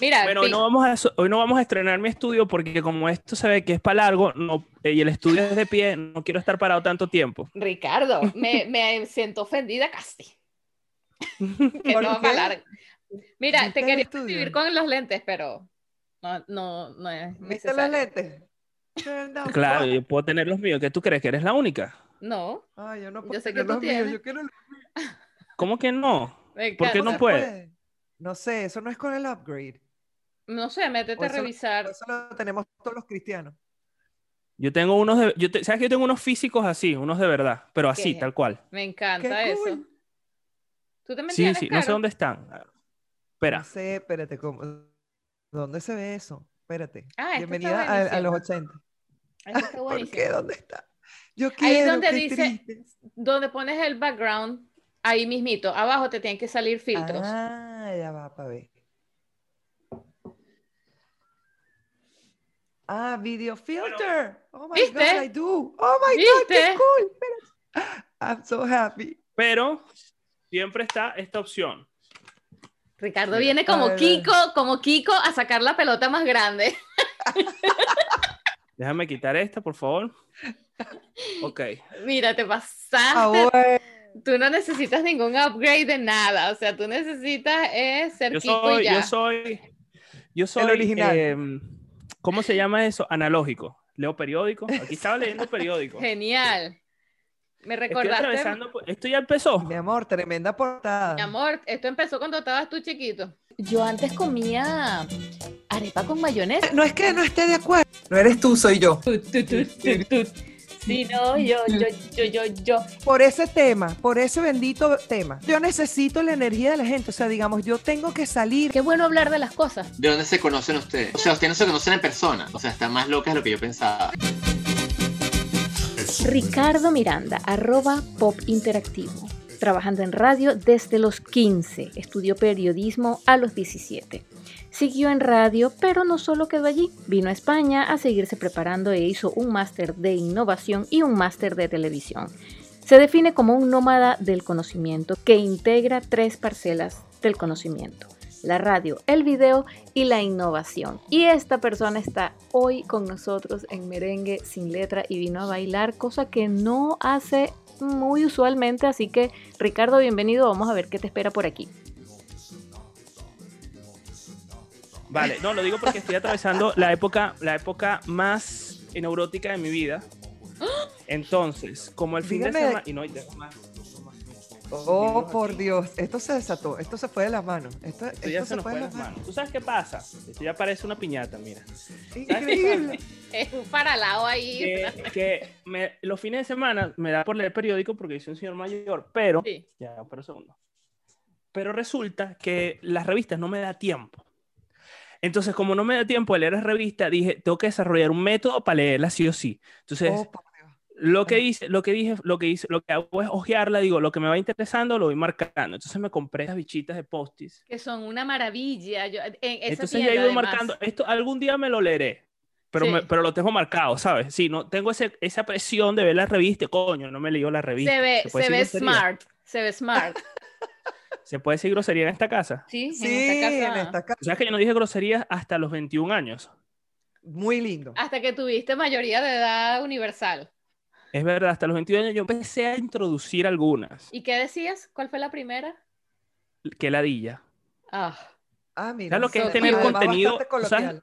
Mira, Bueno, hoy no, vamos a, hoy no vamos a estrenar mi estudio porque como esto se ve que es para largo no, eh, y el estudio es de pie, no quiero estar parado tanto tiempo. Ricardo, me, me siento ofendida casi. que ¿Por no para largo. Mira, ¿Viste te quería estudio? escribir con los lentes, pero no, no, no es ¿Viste los lentes? Claro, yo puedo tener los míos. ¿Qué tú crees que eres la única? No, Ay, yo no Yo puedo sé que tener tú los míos, tienes. yo quiero los ¿Cómo que no? ¿Por qué encanta. no se puede? No sé, eso no es con el upgrade. No sé, métete a revisar. Eso lo tenemos todos los cristianos. Yo tengo unos de, yo te- ¿sabes que yo tengo unos físicos así, unos de verdad, pero así, ¿Qué? tal cual. Me encanta ¡Qué eso. cool! ¿Tú también Sí, tienes, sí, no sé dónde están. Espera. No sé, espérate, ¿cómo? ¿dónde se ve eso? Espérate. Ah, este está Bienvenida a, a los buenísimo. 80. Ay, está ¿Por qué? ¿Dónde está? Yo Ahí quiero, donde qué dice-. Donde pones el background, ahí mismito, abajo te tienen que salir filtros. Ah, ya va para ver. Ah, video filter. Oh my ¿Viste? God, I do. Oh my God, qué ¿Viste? cool. I'm so happy. Pero siempre está esta opción. Ricardo viene como Kiko, como Kiko a sacar la pelota más grande. Déjame quitar esta, por favor. Ok. Mira, te pasaste. Ahora, Tú no necesitas ningún upgrade de nada. O sea, tú necesitas es ser Yo Kiko soy, y ya. yo soy, yo soy, original. em, ¿cómo se llama eso? Analógico. Leo periódico. Aquí estaba leyendo periódico. Genial. Me Estoy recordaste, atravesando, por- esto ya empezó. mi amor, tremenda portada. mi amor, esto empezó cuando estabas tú chiquito. Yo antes comía arepa con mayonesa. No es que no esté de acuerdo. No eres tú, soy yo. Sí, no, yo, yo, yo, yo, yo. Por ese tema, por ese bendito tema. Yo necesito la energía de la gente. O sea, digamos, yo tengo que salir. Qué bueno hablar de las cosas. ¿De dónde se conocen ustedes? O sea, ustedes no se conocen en persona. O sea, está más loca de lo que yo pensaba. Ricardo Miranda, arroba pop interactivo. Trabajando en radio desde los 15, estudió periodismo a los 17. Siguió en radio, pero no solo quedó allí, vino a España a seguirse preparando e hizo un máster de innovación y un máster de televisión. Se define como un nómada del conocimiento que integra tres parcelas del conocimiento, la radio, el video y la innovación. Y esta persona está hoy con nosotros en merengue sin letra y vino a bailar, cosa que no hace muy usualmente, así que Ricardo, bienvenido, vamos a ver qué te espera por aquí. Vale, no, lo digo porque estoy atravesando la época, la época más neurótica de mi vida. Entonces, como el fin de semana... Y no, y tengo más. Oh, por Dios. Esto se desató. Esto se fue de las manos. Esto, Esto ya esto se nos fue de las manos. ¿Tú sabes qué pasa? Esto ya parece una piñata, mira. Increíble. Es un paralao ahí. Que, que me- los fines de semana me da por leer periódico porque yo soy un señor mayor, pero... Sí. Ya, pero un segundo. Pero resulta que las revistas no me da tiempo. Entonces, como no me da tiempo de leer las revistas, dije, tengo que desarrollar un método para leerlas sí o sí. Entonces, Oh, lo que hice, lo que dije, lo que hice, lo que hago es ojearla, digo, lo que me va interesando lo voy marcando. Entonces me compré esas bichitas de postis. Que son una maravilla. Yo, en esa Entonces ya he tienda, ido además. marcando, esto algún día me lo leeré. Pero, Sí. me- pero lo tengo marcado, ¿sabes? Sí, no tengo ese, esa presión de ver la revista. Coño, no me leyó la revista. Se ve, se ve smart. Se ve smart. ¿Se puede decir grosería en esta casa? Sí, Sí, en esta casa. en esta casa. ¿Sabes que yo no dije groserías hasta los 21 años? Muy lindo. Hasta que tuviste mayoría de edad universal. Es verdad, hasta los 21 años yo empecé a introducir algunas. ¿Y qué decías? ¿Cuál fue la primera? Que ladilla. Ah, Ah, mira. ¿Sabes lo que es tener contenido? ¿Sabes? coloquial.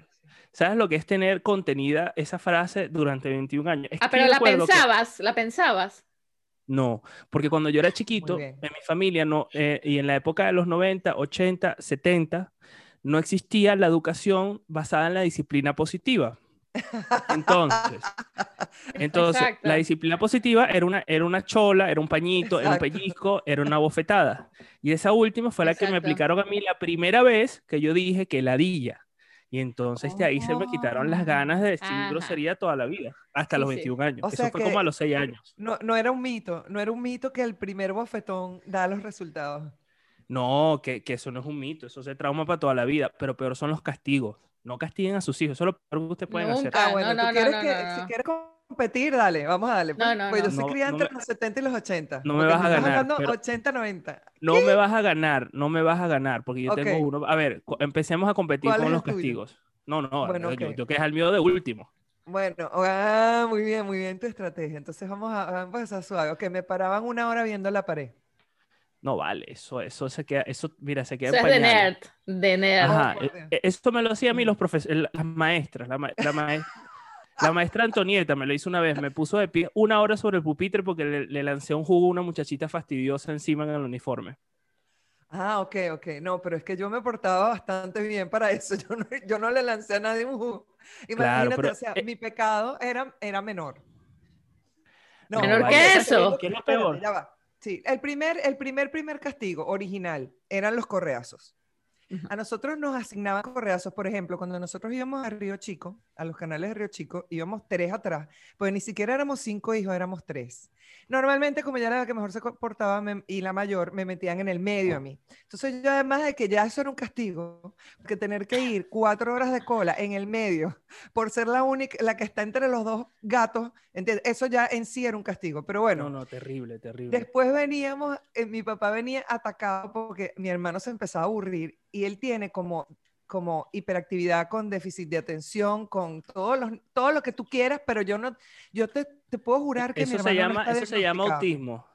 ¿Sabes lo que es tener contenida esa frase durante 21 años? Es ah pero la que- pensabas, la pensabas. No, porque cuando yo era chiquito, en mi familia, no, eh, y en la época de los 90, 80, 70, no existía la educación basada en la disciplina positiva. Entonces, entonces Exacto. la disciplina positiva era una, era una chola, era un pañito, era un pellizco, era una bofetada. Y esa última fue la que me aplicaron a mí la primera vez que yo dije que ladilla. Y entonces de ahí se me quitaron las ganas de decir Ajá. grosería toda la vida, hasta Sí, los sí. 21 años. O Eso fue como a los 6 años. No, no era un mito, no era un mito que el primer bofetón da los resultados. No, que, que eso no es un mito, eso se trauma para toda la vida, pero peor son los castigos. No castiguen a sus hijos, eso es lo peor que ustedes pueden hacer. Ah, bueno, no, tú no, quieres no, que, no, no. si quieres competir, dale, vamos a darle. No, pues, no, yo soy No, criada no entre los 70 y los 80. no me vas a ganar, hablando pero- 80, 90. No me vas a ganar, no me vas a ganar, porque yo tengo uno. A ver, empecemos a competir ¿Cuál con los tuyo? castigos. No, no, Bueno, yo, que es el mío de último. Bueno, ah, muy bien, muy bien tu estrategia. Entonces vamos a, vamos a empezar suave. Ok, me paraban una hora viendo la pared. No vale, eso, eso se queda, eso, mira, se queda Eso en es de nerd, de nerd. Ajá, e- e- esto me lo hacía a mí los profesores, las maestras, la, ma- la, maes- la maestra Antonieta me lo hizo una vez, me puso de pie una hora sobre el pupitre porque le, le lancé un jugo a una muchachita fastidiosa encima en el uniforme. Ah, ok, ok. No, pero es que yo me portaba bastante bien para eso. Yo no, yo no le lancé a nadie un jugo. Imagínate, pero, o sea, eh, mi pecado era, era menor. No, ¿Menor que eso? ¿Qué es lo peor? ya va. Sí, el primer, el primer, primer castigo original eran los correazos. A nosotros nos asignaban correazos, por ejemplo, cuando nosotros íbamos a Río Chico, a los canales de Río Chico, íbamos tres atrás, pues ni siquiera éramos cinco hijos, éramos tres. Normalmente, como ya era la que mejor se comportaba me- y la mayor, me metían en el medio a mí. Entonces, yo además de que ya eso era un castigo, que tener que ir cuatro horas de cola en el medio por ser la única, la que está entre los dos gatos, ¿entiendes? Eso ya en sí era un castigo. Pero bueno, No, no, terrible, terrible. Después veníamos, eh, mi papá venía atacado porque mi hermano se empezaba a aburrir y él tiene como, como hiperactividad con déficit de atención, con todos los, todo lo que tú quieras, pero yo no, yo te, te puedo jurar que mi Eso se hermano no llama, está eso se llama autismo.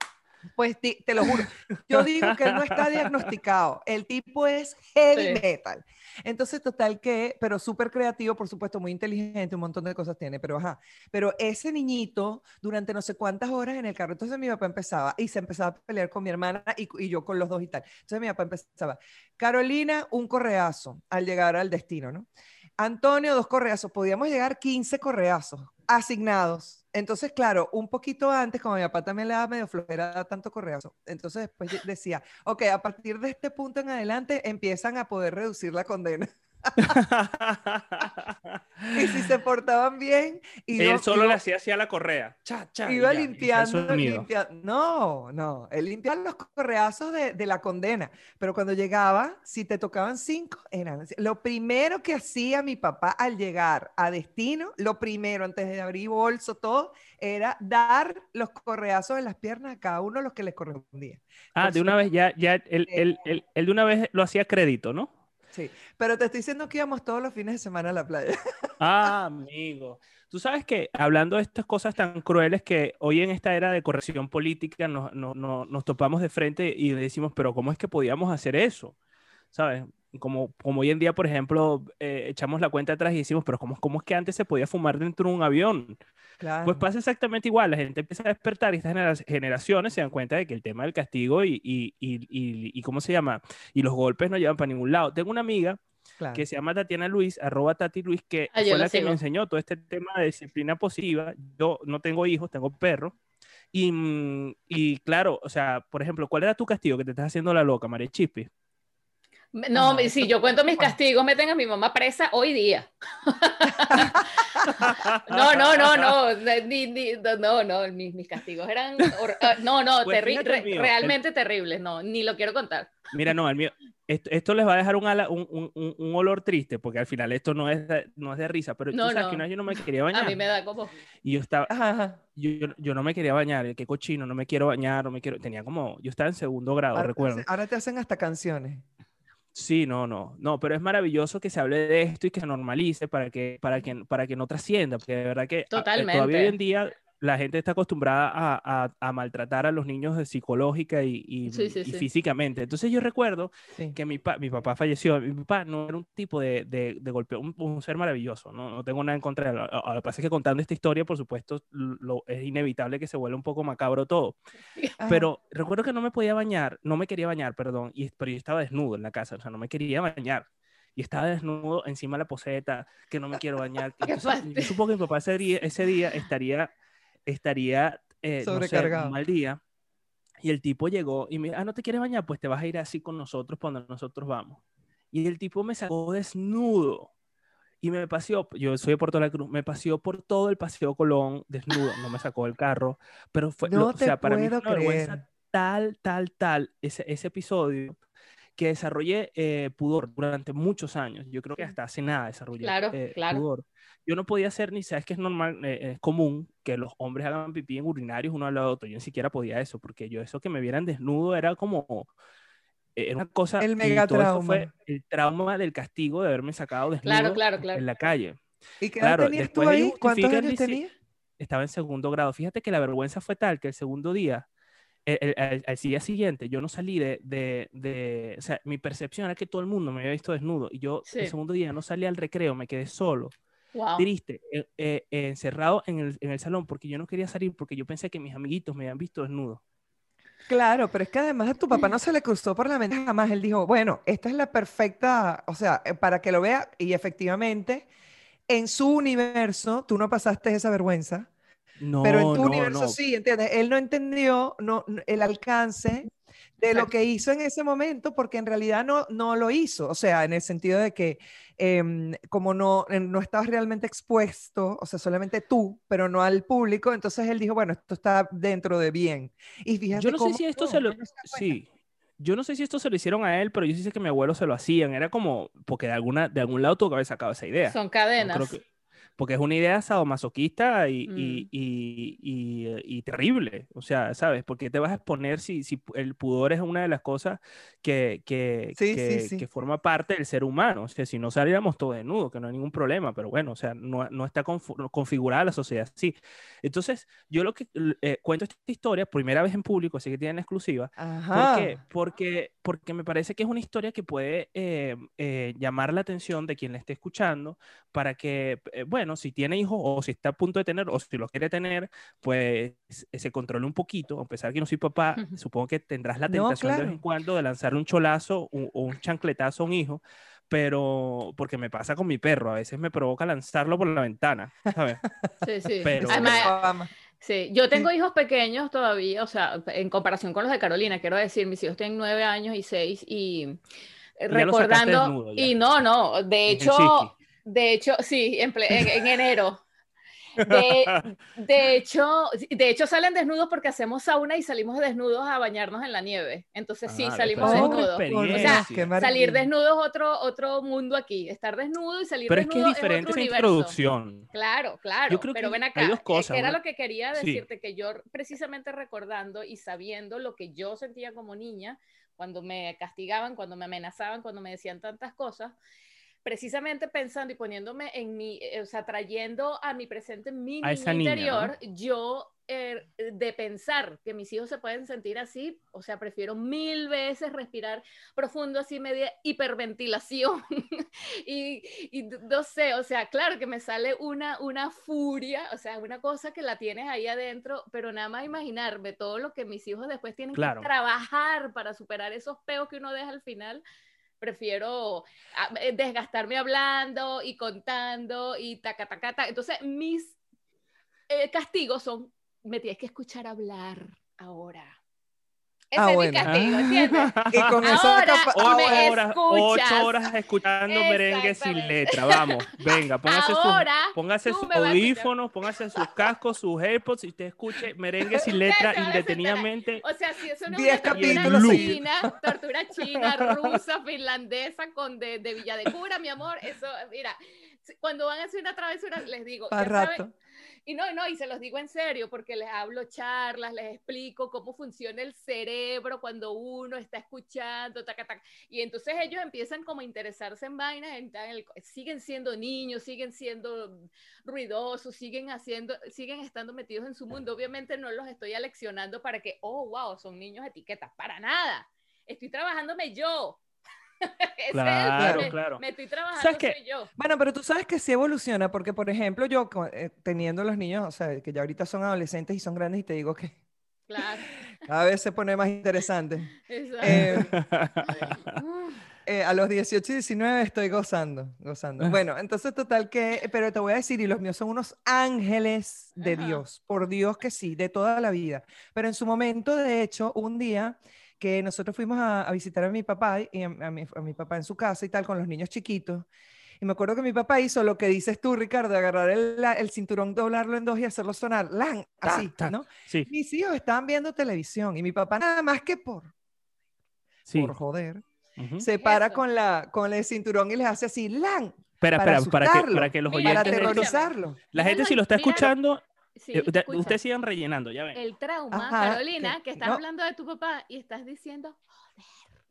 Pues te lo juro. Yo digo que él no está diagnosticado. El tipo es heavy Sí. metal. Entonces, total que, pero súper creativo, por supuesto, muy inteligente, un montón de cosas tiene, pero ajá. Pero ese niñito, durante no sé cuántas horas en el carro, entonces mi papá empezaba y se empezaba a pelear con mi hermana y, y yo con los dos y tal. Entonces mi papá empezaba, Carolina, un correazo al llegar al destino, ¿no? Antonio, dos correazos. Podíamos llegar 15 correazos asignados. Entonces, claro, un poquito antes, como a mi papá también le daba medio flojera tanto correazo, entonces después de- decía, ok, a partir de este punto en adelante empiezan a poder reducir la condena. Y si se portaban bien, Él iba, solo iba- le hacía así a la correa. Cha, cha, y iba ya, limpiando, limpia- No, no, él limpiaba los correazos de, de la condena, pero cuando llegaba, si te tocaban cinco, eran... Lo primero que hacía mi papá al llegar a destino, lo primero, antes de abrir bolso, todo, era dar los correazos en las piernas a cada uno los que les correspondía. Ah, de una vez ya, ya, él, él- él- él de una vez lo hacía crédito, ¿no? Sí, pero te estoy diciendo que íbamos todos los fines de semana a la playa. Ah, amigo. Tú sabes que hablando de estas cosas tan crueles que hoy en esta era de corrección política nos, no- no- nos topamos de frente y decimos, pero ¿cómo es que podíamos hacer eso? ¿Sabes? Como, como hoy en día, por ejemplo, eh, echamos la cuenta atrás y decimos, pero ¿cómo, ¿cómo es que antes se podía fumar dentro de un avión? Claro. Pues pasa exactamente igual, la gente empieza a despertar y estas genera- generaciones se dan cuenta de que el tema del castigo y, y, y, y- y ¿cómo se llama? Y los golpes no llevan para ningún lado. Tengo una amiga claro. que se llama Tatiana Luis, arroba Tati Luis, que Ah, yo fue la la que sigo. me enseñó todo este tema de disciplina positiva. Yo no tengo hijos, tengo perros. Y, mm, y claro, o sea, por ejemplo, ¿cuál era tu castigo que te estás haciendo la loca, María Chispi? No, Ajá, si yo cuento mis bueno. castigos, meten a mi mamá presa hoy día. No, no, no, no, ni- ni- no, no, mis, mis castigos eran, ah, no, no, Pues terri- el re- mío, el- realmente terribles, no, ni lo quiero contar. Mira, no, el mío, esto, esto les va a dejar un, ala- un, un- un- olor triste, porque al final esto no es de, no es de risa, pero No, tú sabes no. que una vez yo no me quería A bañar. mí me da como, Y yo estaba, ajá. yo, yo- no me quería bañar, qué cochino, no me quiero bañar, no me quiero, tenía como, yo estaba en segundo grado, Ahora recuerdo. ahora te hacen hasta canciones. Sí, no, no, no, pero es maravilloso que se hable de esto y que se normalice para que, para que, para que no trascienda, porque de verdad que a- eh, todavía hoy en día la gente está acostumbrada a, a- a maltratar a los niños de psicológica y, y- Sí, sí, y sí. físicamente. Entonces yo recuerdo Sí. que mi, pa- mi papá falleció, mi papá no era un tipo de, de, de golpeo, un, un ser maravilloso, ¿no? no tengo nada en contra de él. Lo lo que pasa es que contando esta historia, por supuesto, lo, es inevitable que se vuelva un poco macabro todo. Ajá. Pero recuerdo que no me podía bañar, no me quería bañar, perdón, y, pero yo estaba desnudo en la casa, o sea, no me quería bañar. Y estaba desnudo encima de la poseta, que no me quiero bañar. Entonces, yo supongo que mi papá ese día, ese día estaría, estaría eh, no sé, Sobrecargado. un mal día. Y el tipo llegó y me dijo, ah, ¿no te quieres bañar? Pues te vas a ir así con nosotros cuando nosotros vamos. Y el tipo me sacó desnudo. Y me paseó, yo soy de Puerto La Cruz, me paseó por todo el Paseo Colón desnudo, no me sacó del carro, pero fue, No lo- o te sea, para mí fue vergüenza tal, tal, tal, ese, ese episodio, que desarrollé eh, pudor durante muchos años. Yo creo que hasta hace nada desarrollé claro, eh, claro. pudor. Yo no podía hacer ni, sabes que es normal, eh, es común que los hombres hagan pipí en urinarios uno al lado de otro. Yo ni siquiera podía eso, porque yo eso que me vieran desnudo era como, era una cosa... El mega todo eso trauma. fue el trauma del castigo de haberme sacado desnudo Claro, claro, claro. en la calle. ¿Y qué Claro, tenías tú ahí? ¿Cuántos años tenías? Estaba en segundo grado. Fíjate que la vergüenza fue tal que el segundo día, el, el- al- día siguiente, yo no salí de, de, de- O sea, mi percepción era que todo el mundo me había visto desnudo. Y yo Sí. el segundo día no salí al recreo, me quedé solo, Wow. triste, eh, eh, eh, encerrado en el, en el salón, porque yo no quería salir, porque yo pensé que mis amiguitos me habían visto desnudo. Claro, pero es que además a tu papá no se le cruzó por la mente jamás. Él dijo, bueno, esta es la perfecta, o sea, eh, para que lo vea. Y efectivamente, en su universo, tú no pasaste esa vergüenza, No, pero en tu no, universo no. sí, ¿entiendes? Él no entendió no, el alcance de lo que hizo en ese momento, porque en realidad no, no lo hizo. O sea, en el sentido de que em, como no, no estabas realmente expuesto, o sea, solamente tú, pero no al público, entonces él dijo, bueno, esto está dentro de bien. Y fíjate Yo no sé si esto se lo... Sí. Yo no sé si esto se lo hicieron a él, pero yo sí sé que mi abuelo se lo hacían. Era como, porque de, alguna, de algún lado tuvo que haber sacado esa idea. Son No cadenas. creo que- porque es una idea sadomasoquista y, Mm. y, y, y, eh, y terrible. O sea, ¿sabes? Porque te vas a exponer si, si el pudor es una de las cosas que, que, Sí, sí, que, sí. que forma parte del ser humano. O sea, si no saliéramos todos desnudos, que no hay ningún problema, pero bueno, o sea, no, no está configurada la sociedad así. Entonces, yo lo que eh, cuento esta historia, primera vez en público, así que tienen exclusiva, ¿Por Ajá. qué? Porque, porque me parece que es una historia que puede eh, eh, llamar la atención de quien la esté escuchando para que, eh, bueno, si tiene hijos o si está a punto de tener o si lo quiere tener, pues eh, se controle un poquito. A pesar de que no soy papá, supongo que tendrás la No, tentación de vez en cuando de lanzar un cholazo o, o un chancletazo a un hijo, pero porque me pasa con mi perro, a veces me provoca lanzarlo por la ventana, ¿sabes? Sí, sí. Pero- Además, Obama. Sí, yo tengo hijos pequeños todavía, o sea, en comparación con los de Carolina, quiero decir, mis hijos tienen nueve años y seis y recordando, desnudo, y no, no, de hecho. De hecho, sí, en, en- en enero. De, de hecho, de hecho salen desnudos porque hacemos sauna y salimos desnudos a bañarnos en la nieve. Entonces sí, Ah, salimos es otra desnudos. O sea, Salir desnudos otro otro mundo aquí, estar desnudo y salir Pero es que es desnudo diferente otro esa universo. introducción. Claro, claro. Yo creo pero que ven hay acá. dos eh, cosas, Era una- lo que quería Sí. decirte, que yo precisamente recordando y sabiendo lo que yo sentía como niña, cuando me castigaban, cuando me amenazaban, cuando me decían tantas cosas, precisamente pensando y poniéndome en mi, eh, o sea, trayendo a mi presente mi A niña esa niña, ¿no? interior, yo eh, de pensar que mis hijos se pueden sentir así, o sea, prefiero mil veces respirar profundo, así media hiperventilación y, y no sé, o sea, claro que me sale una, una furia, o sea, una cosa que la tienes ahí adentro, pero nada más imaginarme todo lo que mis hijos después tienen Claro. que trabajar para superar esos peos que uno deja al final. Prefiero ah, eh, desgastarme hablando y contando y taca, taca, taca. Entonces, mis eh, castigos son, me tienes que escuchar hablar ahora. Ese Ah, es bueno. mi castigo, ¿entiendes? Y con Ahora, capa- ah, me. Ocho horas, ocho horas escuchando merengue sin letra. Vamos, venga, póngase, sus- Ahora, póngase sus a escuchar. audífonos, póngase sus cascos, sus AirPods y usted escuche merengue sin letra indetenidamente. O sea, si eso no es Diez una tortura china, tortura china, rusa, finlandesa, con de, de Villa de Cura, mi amor, eso, mira, cuando van a hacer una travesura, les digo, Pa' ya saben- rato. y no, no, y se los digo en serio, porque les hablo charlas, les explico cómo funciona el cerebro cuando uno está escuchando, taca, taca. y entonces ellos empiezan como a interesarse en vainas, en- en el- siguen siendo niños, siguen siendo ruidosos, siguen haciendo, siguen estando metidos en su mundo. Obviamente no los estoy aleccionando para que, oh, wow, son niños etiquetas, para nada. Estoy trabajándome yo. Claro, me, claro. me estoy trabajando ¿Sabes soy yo. Bueno, pero tú sabes que sí evoluciona, porque por ejemplo yo eh, teniendo los niños, o sea, que ya ahorita son adolescentes y son grandes y te digo que Claro. cada vez se pone más interesante. Exacto. Eh, eh, a los 18 y 19 estoy gozando, gozando. Bueno, entonces total que, pero te voy a decir, y los míos son unos ángeles de Ajá. Dios, por Dios que sí, de toda la vida. Pero en su momento, de hecho, un día que nosotros fuimos a, a visitar a mi papá y a, a mi, a mi papá en su casa y tal, con los niños chiquitos. Y me acuerdo que mi papá hizo lo que dices tú, Ricardo, agarrar el, la- el cinturón, doblarlo en dos y hacerlo sonar, ¡lan! Así. ¿no? Sí, Mis hijos estaban viendo televisión y mi papá nada más que por, sí. por joder, se para Eso. con, la, con el cinturón y les hace así, ¡lan! Espera, para espera, para que, para que los Para oyentes esto- aterrorizarlo. la gente si lo está escuchando, Sí, eh, usted- escucha. ustedes sigan rellenando, ya ven. El trauma, Ajá, Carolina, que- que estás no. hablando de tu papá y estás diciendo, joder,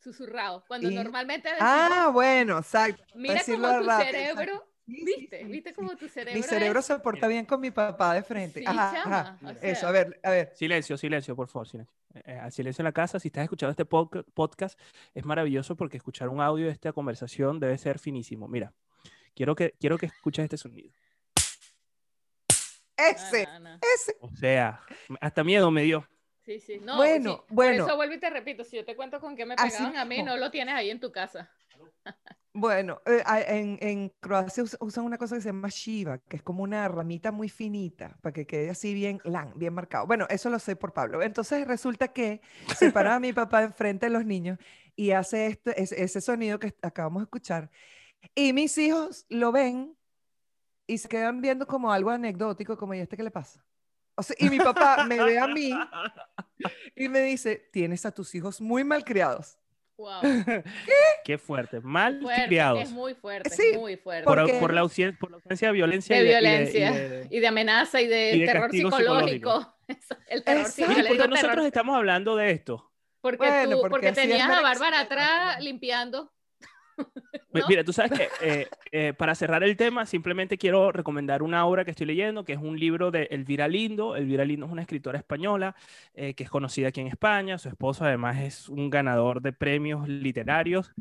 susurrado, cuando Y- normalmente decimos, Ah, bueno, exacto. mira cómo tu rápido, cerebro, exacto. Sí, sí, ¿viste? sí, ¿Viste cómo tu cerebro Mi cerebro es? se porta bien con mi papá de frente. Sí, Ajá, ajá. o Eso, a ver, a ver. Silencio, silencio, por favor, silencio. Eh, eh, silencio en la casa. Si estás escuchando este podca- podcast, es maravilloso porque escuchar un audio de esta conversación debe ser finísimo. Mira, quiero que, quiero que escuches este sonido. Ese, No, no, no. ese. O sea, hasta miedo me dio. Sí, sí. No, Bueno, sí, bueno. Por eso vuelvo y te repito, si yo te cuento con qué me Así pegaban a mí, no lo tienes ahí en tu casa. Bueno, eh, en, en Croacia us- usan una cosa que se llama shiva, que es como una ramita muy finita, para que quede así bien, lan, bien marcado. Bueno, eso lo sé por Pablo. Entonces resulta que se para a mi papá enfrente de los niños y hace este, ese, ese sonido que acabamos de escuchar. Y mis hijos lo ven y se quedan viendo como algo anecdótico, como, ¿y este qué le pasa? O sea, y mi papá me ve a mí y me dice, tienes a tus hijos muy malcriados. Wow. Qué fuerte. Mal Fuerte, criados. es muy fuerte, Sí, es muy fuerte. Por, porque- por la ausencia, por la ausencia de violencia. de y y violencia y de- y de amenaza y de, y de terror psicológico. Eso, el terror Exacto. sí, yo Mira, le ¿por qué digo nosotros terror estamos hablando de esto? porque Bueno, tú porque porque tenías a Bárbara atrás limpiando. ¿no? Mira, tú sabes que eh, eh, para cerrar el tema, simplemente quiero recomendar una obra que estoy leyendo, que es un libro de Elvira Lindo. Elvira Lindo es una escritora española eh, que es conocida aquí en España. Su esposo además es un ganador de premios literarios.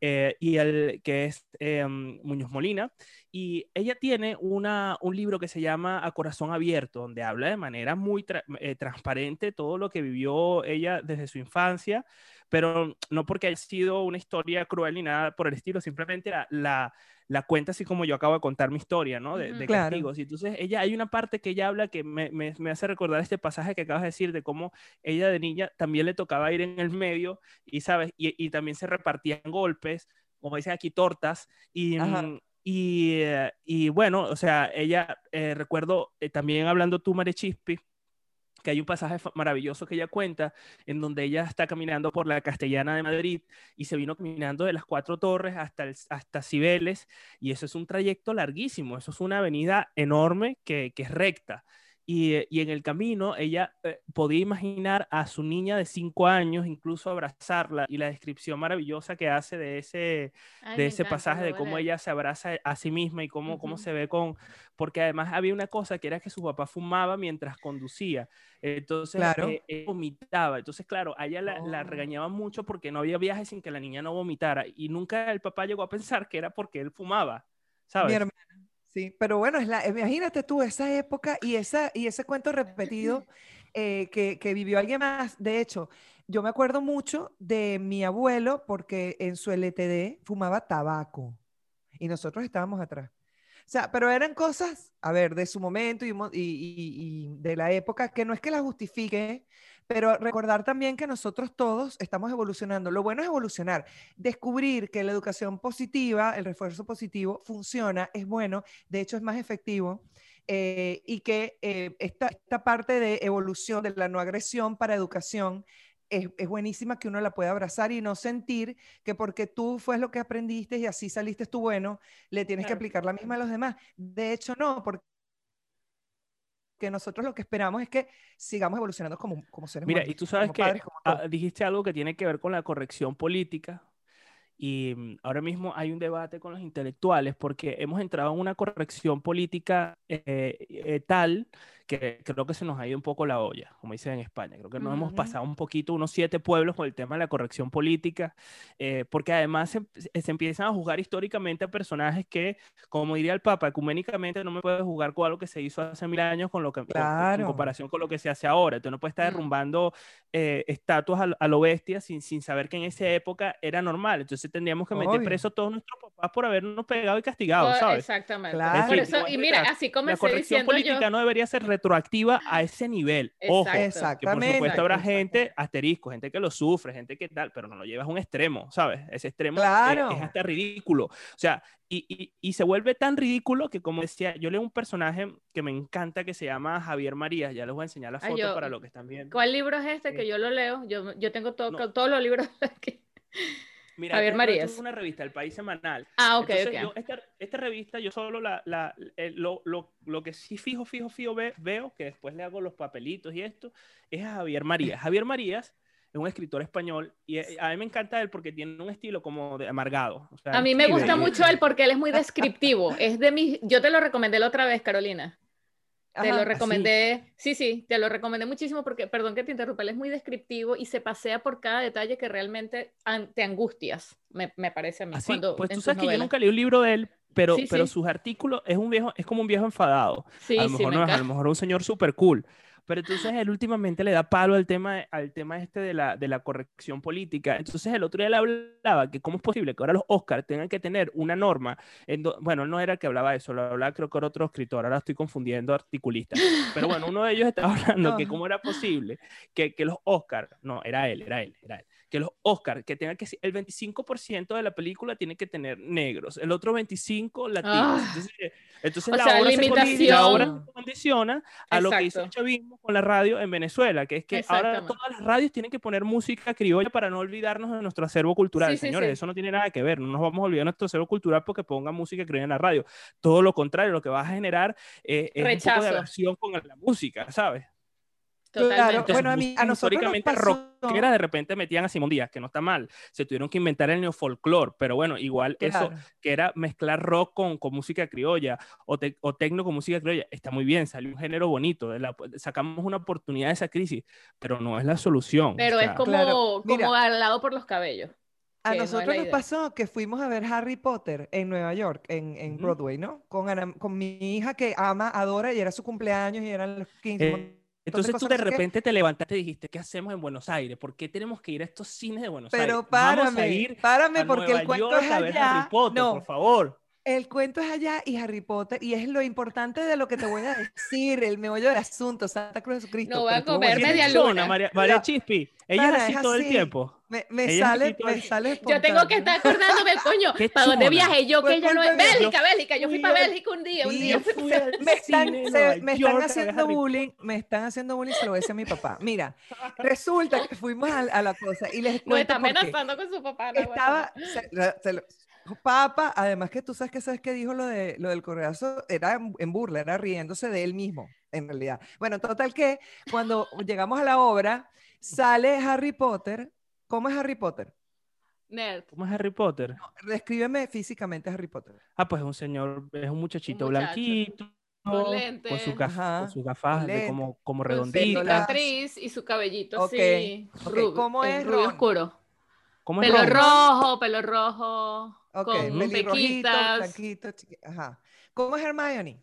Eh, y el que es eh, Muñoz Molina. Y ella tiene una, un libro que se llama A Corazón Abierto, donde habla de manera muy eh, transparente todo lo que vivió ella desde su infancia, pero no porque haya sido una historia cruel ni nada por el estilo, simplemente la, la cuenta así como yo acabo de contar mi historia, ¿no? De, de Claro. castigos. Y entonces ella, hay una parte que ella habla que me, me, me hace recordar este pasaje que acabas de decir, de cómo ella de niña también le tocaba ir en el medio y, ¿sabes? Y, y también se repartían golpes, como dicen aquí, tortas. Y, mm, y, eh, y bueno, o sea, ella, eh, recuerdo eh, también hablando tú, Mare Chispi, que hay un pasaje maravilloso que ella cuenta, en donde ella está caminando por la Castellana de Madrid y se vino caminando de las Cuatro Torres hasta, el- hasta Cibeles, y eso es un trayecto larguísimo, eso es una avenida enorme que, que es recta. Y, eh, y en el camino ella eh, podía imaginar a su niña de cinco años, incluso abrazarla, y la descripción maravillosa que hace de ese, Ay, de ese encanta, pasaje de cómo ella se abraza a sí misma y cómo, cómo se ve con, porque además había una cosa que era que su papá fumaba mientras conducía, entonces Claro. eh, él vomitaba, entonces claro, a ella la, la Oh. regañaban mucho porque no había viaje sin que la niña no vomitara y nunca el papá llegó a pensar que era porque él fumaba, Mi ¿sabes? hermana, sí, pero bueno, es la, imagínate tú esa época y, esa, y ese cuento repetido eh, que, que vivió alguien más. De hecho, yo me acuerdo mucho de mi abuelo porque en su LTD fumaba tabaco y nosotros estábamos atrás. O sea, pero eran cosas, a ver, de su momento y, mo- y- y- y de la época, que no es que la justifique, pero recordar también que nosotros todos estamos evolucionando. Lo bueno es evolucionar descubrir que la educación positiva, el refuerzo positivo, funciona, es bueno, de hecho es más efectivo, eh, y que eh, esta, esta parte de evolución de la no agresión para educación es, es buenísima que uno la pueda abrazar y no sentir que porque tú fue lo que aprendiste y así saliste tú bueno, le tienes que aplicar la misma a los demás. De hecho, no, porque que nosotros lo que esperamos es que sigamos evolucionando como, como seres Mira, humanos, y tú sabes que padres, todo. ah, dijiste algo que tiene que ver con la corrección política. Y mm, ahora mismo hay un debate con los intelectuales porque hemos entrado en una corrección política eh, eh, tal que creo que se nos ha ido un poco la olla, como dicen en España. Creo que nos hemos Ujú. pasado un poquito, unos siete pueblos con el tema de la corrección política, eh, porque además se, se empiezan a juzgar históricamente a personajes que, como diría el Papa, ecuménicamente no me puedes jugar con algo que se hizo hace mil años con lo que, con- en Claro. comparación con lo que se hace ahora. Entonces no puedes estar Mm. derrumbando eh, estatuas a, lo- a lo bestia sin, sin saber que en esa época era normal. Entonces tendríamos que meter Obvio. preso a todos nuestros papás por habernos pegado y castigado, ¿sabes? Exactamente. Claro. Por eso, y mira, así La comencé corrección diciendo política yo. no debería ser retroactiva a ese nivel. Ojo, Exacto. que por Exactamente. supuesto habrá exactamente. gente asterisco, gente que lo sufre, gente que tal, pero no lo llevas a un extremo, ¿sabes? Ese extremo eh, Claro. es hasta ridículo. O sea, y, y- y se vuelve tan ridículo que, como decía, yo leo un personaje que me encanta que se llama Javier Marías. Ya les voy a enseñar la foto yo- para lo que están viendo. ¿Cuál libro es este? Sí. Que yo lo leo. Yo, yo tengo to- No. todos los libros aquí. Mira, Javier yo Marías. tengo una revista, El País Semanal. Ah, ok, Entonces, ok. yo esta, esta revista, yo solo la, la- eh, lo, lo- lo que sí fijo, fijo, fijo ve- veo, que después le hago los papelitos y esto, es a Javier Marías. Javier Marías es un escritor español y eh, a mí me encanta él porque tiene un estilo como de amargado. O sea, A mí me gusta mucho él porque él es muy descriptivo. Es de mis, yo te lo recomendé la otra vez, Carolina. Te Ajá. lo recomendé, sí, sí, te lo recomendé muchísimo porque, perdón que te interrumpa, él es muy descriptivo y se pasea por cada detalle que realmente an- te angustias, me, me parece a mí. Así, cuando, pues tú sabes que yo nunca leí un libro de él, pero, Sí, pero sí. sus artículos es un viejo, es como un viejo enfadado. Sí, a lo mejor me no a lo mejor un señor súper cool. Pero entonces él últimamente le da palo al tema, al tema este de la, de la corrección política. Entonces el otro día le hablaba que cómo es posible que ahora los Oscars tengan que tener una norma. En do- bueno, no era el que hablaba eso, lo hablaba creo que era otro escritor, ahora estoy confundiendo articulistas. Pero bueno, uno de ellos estaba hablando que cómo era posible que, que los Oscars, no, era él, era él, era él, que los Oscars, que tengan que el 25% de la película tiene que tener negros, el otro 25% latinos. Ah. Entonces, eh, entonces la, sea, obra se la obra se condiciona a lo que hizo el Exacto. chavismo con la radio en Venezuela, que es que ahora todas las radios tienen que poner música criolla para no olvidarnos de nuestro acervo cultural. Sí, sí, Señores, sí. eso no tiene nada que ver, no nos vamos a olvidar de nuestro acervo cultural porque pongan música criolla en la radio. Todo lo contrario, lo que va a generar eh, es un poco Rechazo. de aversión con la música, ¿sabes? Claro, Totalmente. bueno, a mí- a música nosotros nos históricamente pasó- rockera de repente metían a Simón Díaz, que no está mal. Se tuvieron que inventar el neofolclor, pero bueno, igual eso Claro. que era mezclar rock con, con música criolla o, te- o tecno con música criolla, está muy bien, salió un género bonito, la- sacamos una oportunidad de esa crisis, pero no es la solución. o Pero es como, Claro, mira. como al lado por los cabellos. A no nosotros nos pasó que fuimos a ver Harry Potter en Nueva York, en, en. Broadway, ¿no? Con, Ana- con mi hija que ama, adora y era su cumpleaños y eran los 15. un eh, entonces tú de repente te levantaste y dijiste, ¿qué hacemos en Buenos Aires? ¿Por qué tenemos que ir a estos cines de Buenos Aires? Pero Vamos a párame, ir párame a porque Nueva el cuento York es a ver allá. Harry Potter, no, por favor. el cuento es allá y Harry Potter, y es lo importante de lo que te voy a decir, el meollo del asunto, Santa Cruz de Jesucristo. No voy a comer media luna. María, Chispi, ella es Para, así es todo el así. tiempo. Me, me Ella sale, me sale Yo tengo que estar acordándome, coño, ¿para dónde viajé yo? Que yo no es. Bélgica, Bélgica, yo fui para a- Bélgica un día, un día. me están, se- me están a haciendo bullying, me están haciendo bullying, se lo decía a mi papá. Mira, resulta que fuimos a, a la cosa y les No cuento está por qué. amenazando con su papá. no, Estaba, bueno. se- la- se lo- Papa, además que tú sabes que sabes que dijo lo de lo del correazo, era en, en burla, era riéndose de él mismo, en realidad. Bueno, total que cuando llegamos a la obra, sale Harry Potter. ¿Cómo es Harry Potter? Nerd. ¿Cómo es Harry Potter? Descríbeme físicamente a Harry Potter. Ah, pues es un señor, es un muchachito Un muchacho. blanquito, Con su Ajá, con sus gafas de como, como cicatriz y su cabellito así. rubio, ¿Cómo es rubio Ron? oscuro. ¿Cómo es Pelo Ron? rojo, pelo rojo. Ok, con pequitas. blanquito, ajá. ¿Cómo es Hermione?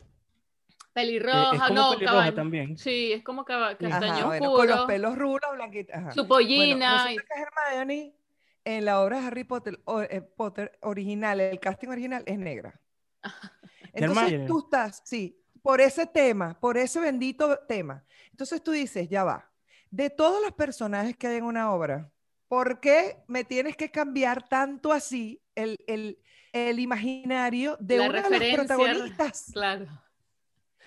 Pelirroja, Eh, es como no, pelirroja cabaño. también. Sí, es como caba- Sí. Ajá, castaño bueno, con los pelos rulos, blanquitos. Ajá. su Bueno, pollina. resulta que Hermione en la obra de Harry Potter, o- eh, Potter original, el casting original es negra. Entonces Hermione. tú estás, sí, por ese tema, por ese bendito tema. Entonces tú dices, ya va, de todos los personajes que hay en una obra, ¿por qué me tienes que cambiar tanto así el, el, el imaginario de La uno de los protagonistas? Claro.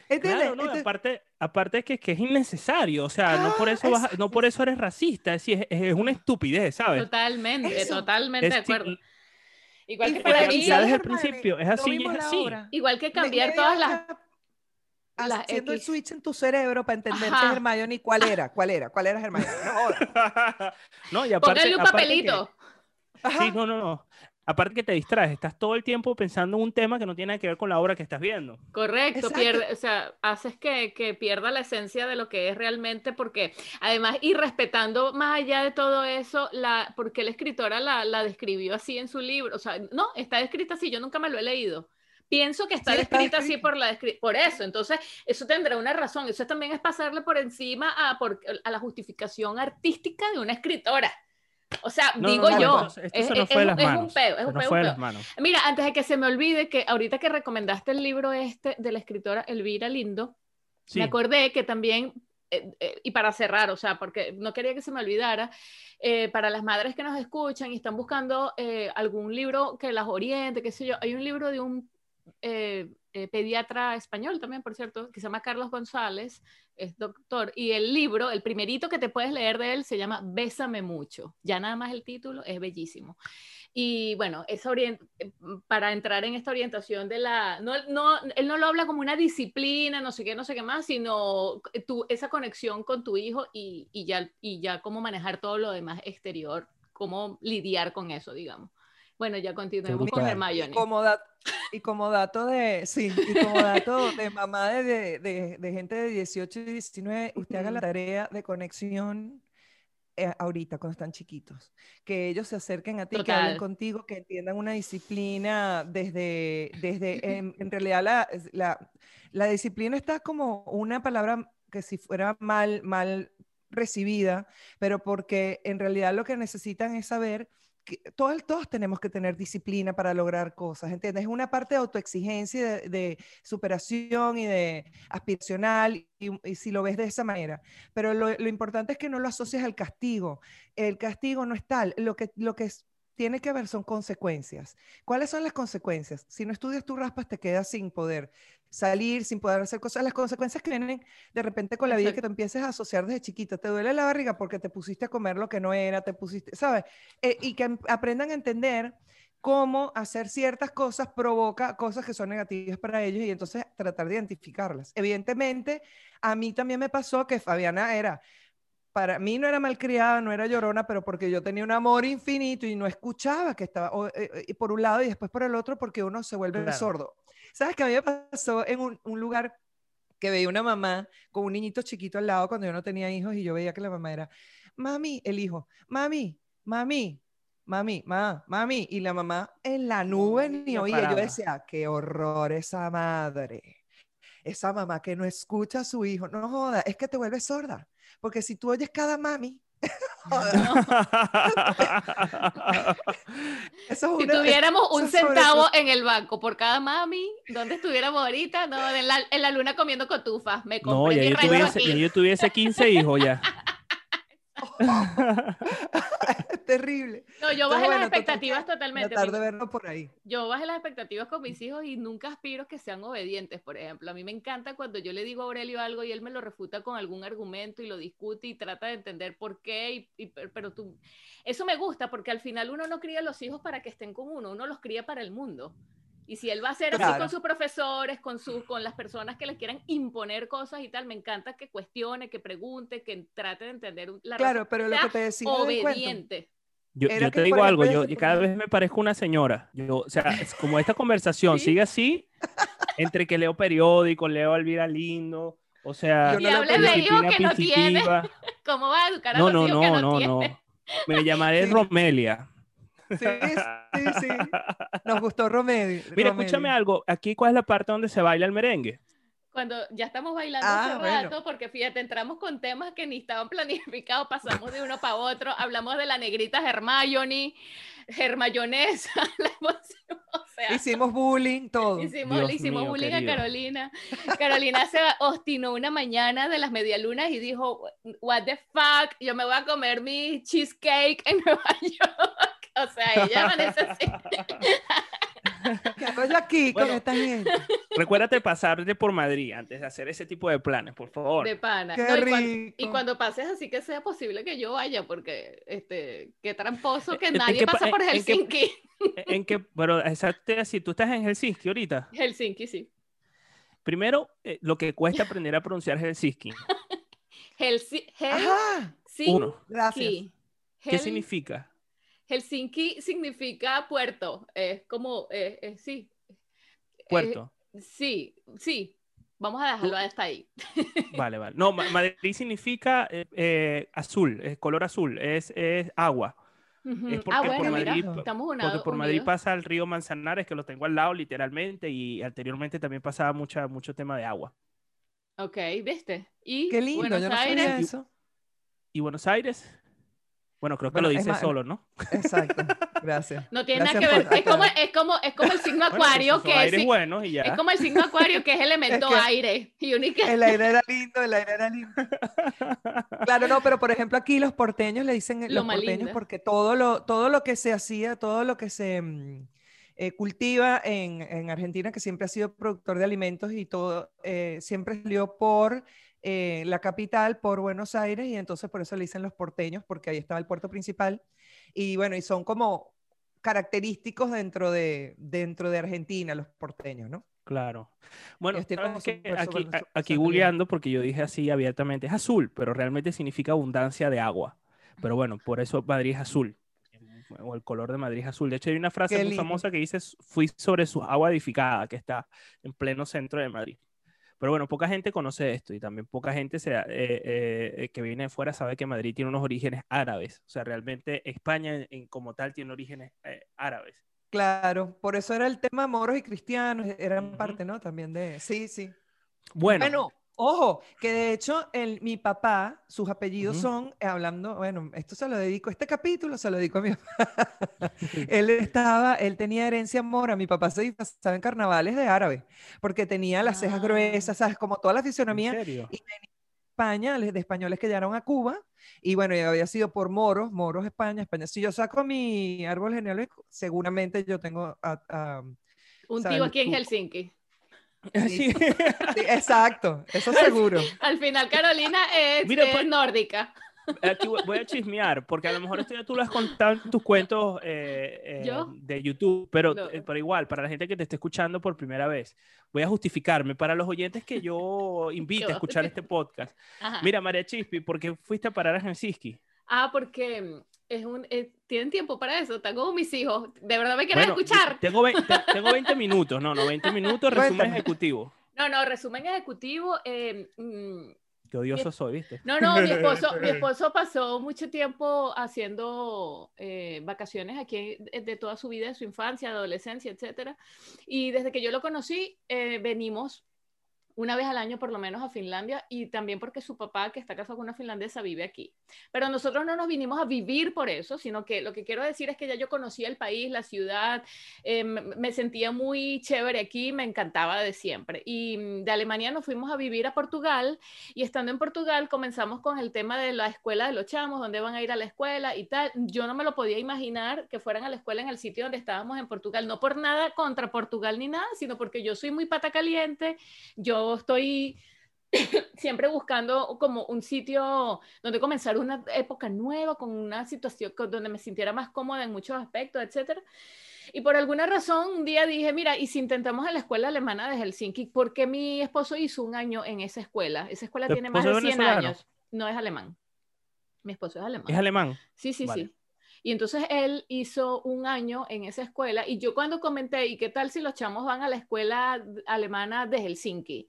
¿Entiendes? Claro, no, Entonces- aparte, aparte es que, que es innecesario, o sea, no por Ah, eso vas no por eso eres racista, es, decir, es, es una estupidez, ¿sabes? Totalmente, Eso. totalmente Es de acuerdo. Igual Y que para mí, ya desde el principio, es así y es así. igual que cambiar todas las las haciendo el X. switch en tu cerebro para entender que Hermione, ¿cuál era? ¿Cuál era? ¿Cuál era Hermione? No no, y aparte, Póngale un que- papelito. Ajá. sí, no, no, no. Aparte que te distraes, estás todo el tiempo pensando en un tema que no tiene nada que ver con la obra que estás viendo. Correcto, pierde, o sea, haces que, que pierda la esencia de lo que es realmente, porque además, y respetando más allá de todo eso, la, porque la escritora la, la describió así en su libro, o sea, no, está escrita así, yo nunca me lo he leído. Pienso que está Sí, está descrita así por, la, por eso, entonces eso tendrá una razón, eso también es pasarle por encima a, por- a la justificación artística de una escritora. O sea, No, digo no, yo, esto- esto es, se nos es- fue de es las un- es un manos. peo, es un peo, un. Mira, antes de que se me olvide que ahorita que recomendaste el libro este de la escritora Elvira Lindo, Sí. me acordé que también, eh, eh, y para cerrar, o sea, porque no quería que se me olvidara, eh, para las madres que nos escuchan y están buscando algún libro que las oriente, qué sé yo, hay un libro de un pediatra español también, por cierto, que se llama Carlos González, es doctor. Y el libro, el primerito que te puedes leer de él, se llama Bésame mucho. Ya nada más el título es bellísimo. Y bueno, esa para entrar en esta orientación de la, no, no, él no lo habla como una disciplina, no sé qué, no sé qué más, sino tu, esa conexión con tu hijo y, y, ya, y ya cómo manejar todo lo demás exterior, cómo lidiar con eso, digamos. Bueno, ya continuemos con Hermione. Y como, y como dato de, sí, y como dato de mamá de, de, de, gente de 18 y 19, usted haga la tarea de conexión eh, ahorita, cuando están chiquitos. Que ellos se acerquen a ti, que hablen contigo, que entiendan una disciplina desde, desde en, en realidad la, la, la, disciplina está como una palabra que si fuera mal, mal recibida, pero porque en realidad lo que necesitan es saber todos, todos tenemos que tener disciplina para lograr cosas, ¿entiendes? Es una parte de autoexigencia, de, superación y de aspiracional, y, si lo ves de esa manera. Pero lo, lo, importante es que no lo asocies al castigo. El castigo no es tal. Lo que, lo que tiene que ver son consecuencias. ¿Cuáles son las consecuencias? Si no estudias tú raspas, te quedas sin poder salir, sin poder hacer cosas. Las consecuencias que vienen de repente con la vida que te empieces a asociar desde chiquita. Te duele la barriga porque te pusiste a comer lo que no era, te pusiste, ¿sabes? Eh, y que aprendan a entender cómo hacer ciertas cosas provoca cosas que son negativas para ellos y entonces tratar de identificarlas. Evidentemente, a mí también me pasó que Fabiana era para mí no era malcriada, no era llorona, pero porque yo tenía un amor infinito y no escuchaba que estaba eh, eh, por un lado y después por el otro porque uno se vuelve sordo. ¿Sabes qué a mí me pasó en un, un, lugar que veía una mamá con un niñito chiquito al lado cuando yo no tenía hijos y yo veía que la mamá era, mami, el hijo, mami, mami, mami, ma, mami, y la mamá en la nube ni oía. Yo decía, qué horror esa madre. Esa mamá que no escucha a su hijo, no joda, es que te vuelves sorda. Porque si tú oyes cada mami, si tuviéramos un centavo en el banco por cada mami, ¿dónde estuviéramos ahorita? No, en la, en la luna comiendo cotufas. Me compré no, ya yo, tuviese, ya yo tuviese 15 hijos ya. es terrible. No, yo bajé las expectativas totalmente. Tratar de verlo por ahí. Yo bajé las expectativas con mis hijos y nunca aspiro que sean obedientes, por ejemplo. A mí me encanta cuando yo le digo a Aurelio algo y él me lo refuta con algún argumento y lo discute y trata de entender por qué. Y, pero tú, eso me gusta porque al final uno no cría a los hijos para que estén con uno, uno los cría para el mundo. Y si él va a ser así con sus profesores, con, sus, con las personas que le quieran imponer cosas y tal, me encanta que cuestione, que pregunte, que trate de entender la Claro, pero lo que te decía obediente. Yo, yo te digo algo, yo cada vez me parezco una señora. Yo, o sea, es como esta conversación sigue así, entre que leo periódico, leo Alvira Lindo, o sea, y hable de hijos que no tiene. ¿Cómo va a educar a no, los no, hijos no, que no, no, tiene? no. Me llamaré Romelia. Sí, sí, sí. Nos gustó Romedi. Mira, escúchame algo. Aquí, ¿cuál es la parte donde se baila el merengue? Cuando ya estamos bailando Ah, hace bueno. rato, porque fíjate, entramos con temas que ni estaban planificados, pasamos de uno para otro, hablamos de la negrita Hermione, Hermayonesa, la emoción, o sea, Hicimos bullying, todo. Hicimos, Dios le hicimos mío, bullying querido. a Carolina. Carolina se obstinó una mañana de las medialunas y dijo, what the fuck, yo me voy a comer mi cheesecake en Nueva York. O sea, ella amanece así. ¿Qué hago yo aquí Bueno. con esta gente? Recuérdate pasarte por Madrid antes de hacer ese tipo de planes, por favor. De pana. Qué No, y, cuando pases así que sea posible que yo vaya, porque este, qué tramposo que ¿En- en nadie qué pasa por en- en qué- Helsinki. En que, pero exacto, si tú estás en Helsinki ahorita, Helsinki, sí. primero, eh, lo que cuesta aprender a pronunciar Helsinki. Helsi Ajá, Uno. gracias. Helsinki. ¿Qué Hel- significa? Helsinki significa puerto. Es como, eh, eh, sí. Puerto. Eh, sí, sí. Vamos a dejarlo hasta ahí. Vale, vale. No, Ma- Madrid significa eh, eh, azul, es color azul, es, es agua. Es porque ah, por bueno, mira, Madrid, estamos porque unados. por Madrid pasa el río Manzanares, que lo tengo al lado literalmente, y anteriormente también pasaba mucha, mucho tema de agua. Ok, ¿viste? Y Qué lindo, Buenos yo no Aires. sabía eso. ¿Y Buenos Aires? Bueno, creo que Bueno, lo dice más- solo, ¿no? Exacto, gracias. No tiene nada que ver. por Es como, es, como, es como el signo acuario, que es, y ya. es como el signo acuario, que es elemento que- aire. Y única. El aire era lindo, el aire era lindo. Claro, no, pero por ejemplo aquí los porteños le dicen los Loma porteños Linda. porque todo lo, todo lo que se hacía, todo lo que se mm, eh, cultiva en, en Argentina, que siempre ha sido productor de alimentos y todo, eh, siempre salió por eh, la capital por Buenos Aires y entonces por eso le dicen los porteños, porque ahí estaba el puerto principal. Y bueno, y son como característicos dentro de, dentro de Argentina, los porteños, ¿no? Claro. Bueno, súper, aquí, googleando, porque yo dije así abiertamente, es azul, pero realmente significa abundancia de agua. Pero bueno, por eso Madrid es azul. O el color de Madrid es azul. De hecho, hay una frase muy famosa que dice, fui sobre su agua edificada, que está en pleno centro de Madrid. Pero bueno, poca gente conoce esto y también poca gente se, eh, eh, eh, que viene de fuera sabe que Madrid tiene unos orígenes árabes. O sea, realmente España en, en como tal tiene orígenes eh, árabes. Claro, por eso era el tema moros y cristianos, eran parte, ¿no? También de... Sí, sí. Bueno, Bueno, ojo, que de hecho el, mi papá, sus apellidos Ujú. son, eh, hablando, bueno, esto se lo dedico, este capítulo se lo dedico a mi papá. él estaba, él tenía herencia mora, mi papá se disfrazaba en carnavales de árabe, porque tenía las cejas Ah. gruesas, ¿sabes? Como toda la ¿en fisionomía serio? España, les- de españoles que llegaron a Cuba, y bueno, y había sido por moros, moros España, España. Si yo saco mi árbol genealógico, seguramente yo tengo a- a- Un tío aquí en Helsinki. Sí. sí, exacto, eso seguro. Al final Carolina es, Mira, es pues- nórdica. Aquí voy a chismear, porque a lo mejor esto ya tú lo has contado en tus cuentos eh, eh, ¿Yo? de YouTube, pero, No. eh, pero igual, para la gente que te esté escuchando por primera vez, voy a justificarme. Para los oyentes que yo invito a escuchar este podcast. Ajá. Mira, María Chispi, ¿por qué fuiste a parar a Helsinki? Ah, porque mm, es un, eh, tienen tiempo para eso. Están como mis hijos. ¿De verdad me quieren Bueno, escuchar? Tengo, ve- te- tengo 20 minutos, no, no, 20 minutos, resumen ejecutivo. No, no, resumen ejecutivo. eh, mm, Qué odioso soy, ¿viste? No, no, mi esposo, mi esposo pasó mucho tiempo haciendo eh, vacaciones aquí de, de toda su vida, de su infancia, adolescencia, etcétera. Y desde que yo lo conocí, eh, venimos una vez al año por lo menos a Finlandia y también porque su papá, que está casado con una finlandesa, vive aquí. Pero nosotros no nos vinimos a vivir por eso, sino que lo que quiero decir es que ya yo conocía el país, la ciudad, eh, me sentía muy chévere aquí, me encantaba de siempre. Y mm, de Alemania nos fuimos a vivir a Portugal y estando en Portugal comenzamos con el tema de la escuela de los chamos, dónde van a ir a la escuela y tal. Yo no me lo podía imaginar que fueran a la escuela en el sitio donde estábamos en Portugal, no por nada contra Portugal ni nada, sino porque yo soy muy pata caliente, yo estoy siempre buscando como un sitio donde comenzar una época nueva, con una situación donde me sintiera más cómoda en muchos aspectos, etcétera. Y por alguna razón un día dije, mira, ¿y si intentamos en la escuela alemana de Helsinki? Porque mi esposo hizo un año en esa escuela. Esa escuela ¿Tu tiene más de esposo es 100 venezolano? años. No es alemán. Mi esposo es alemán. Es alemán. Sí, sí, Vale. sí. Y entonces él hizo un año en esa escuela y yo cuando comenté, ¿y qué tal si los chamos van a la escuela alemana de Helsinki?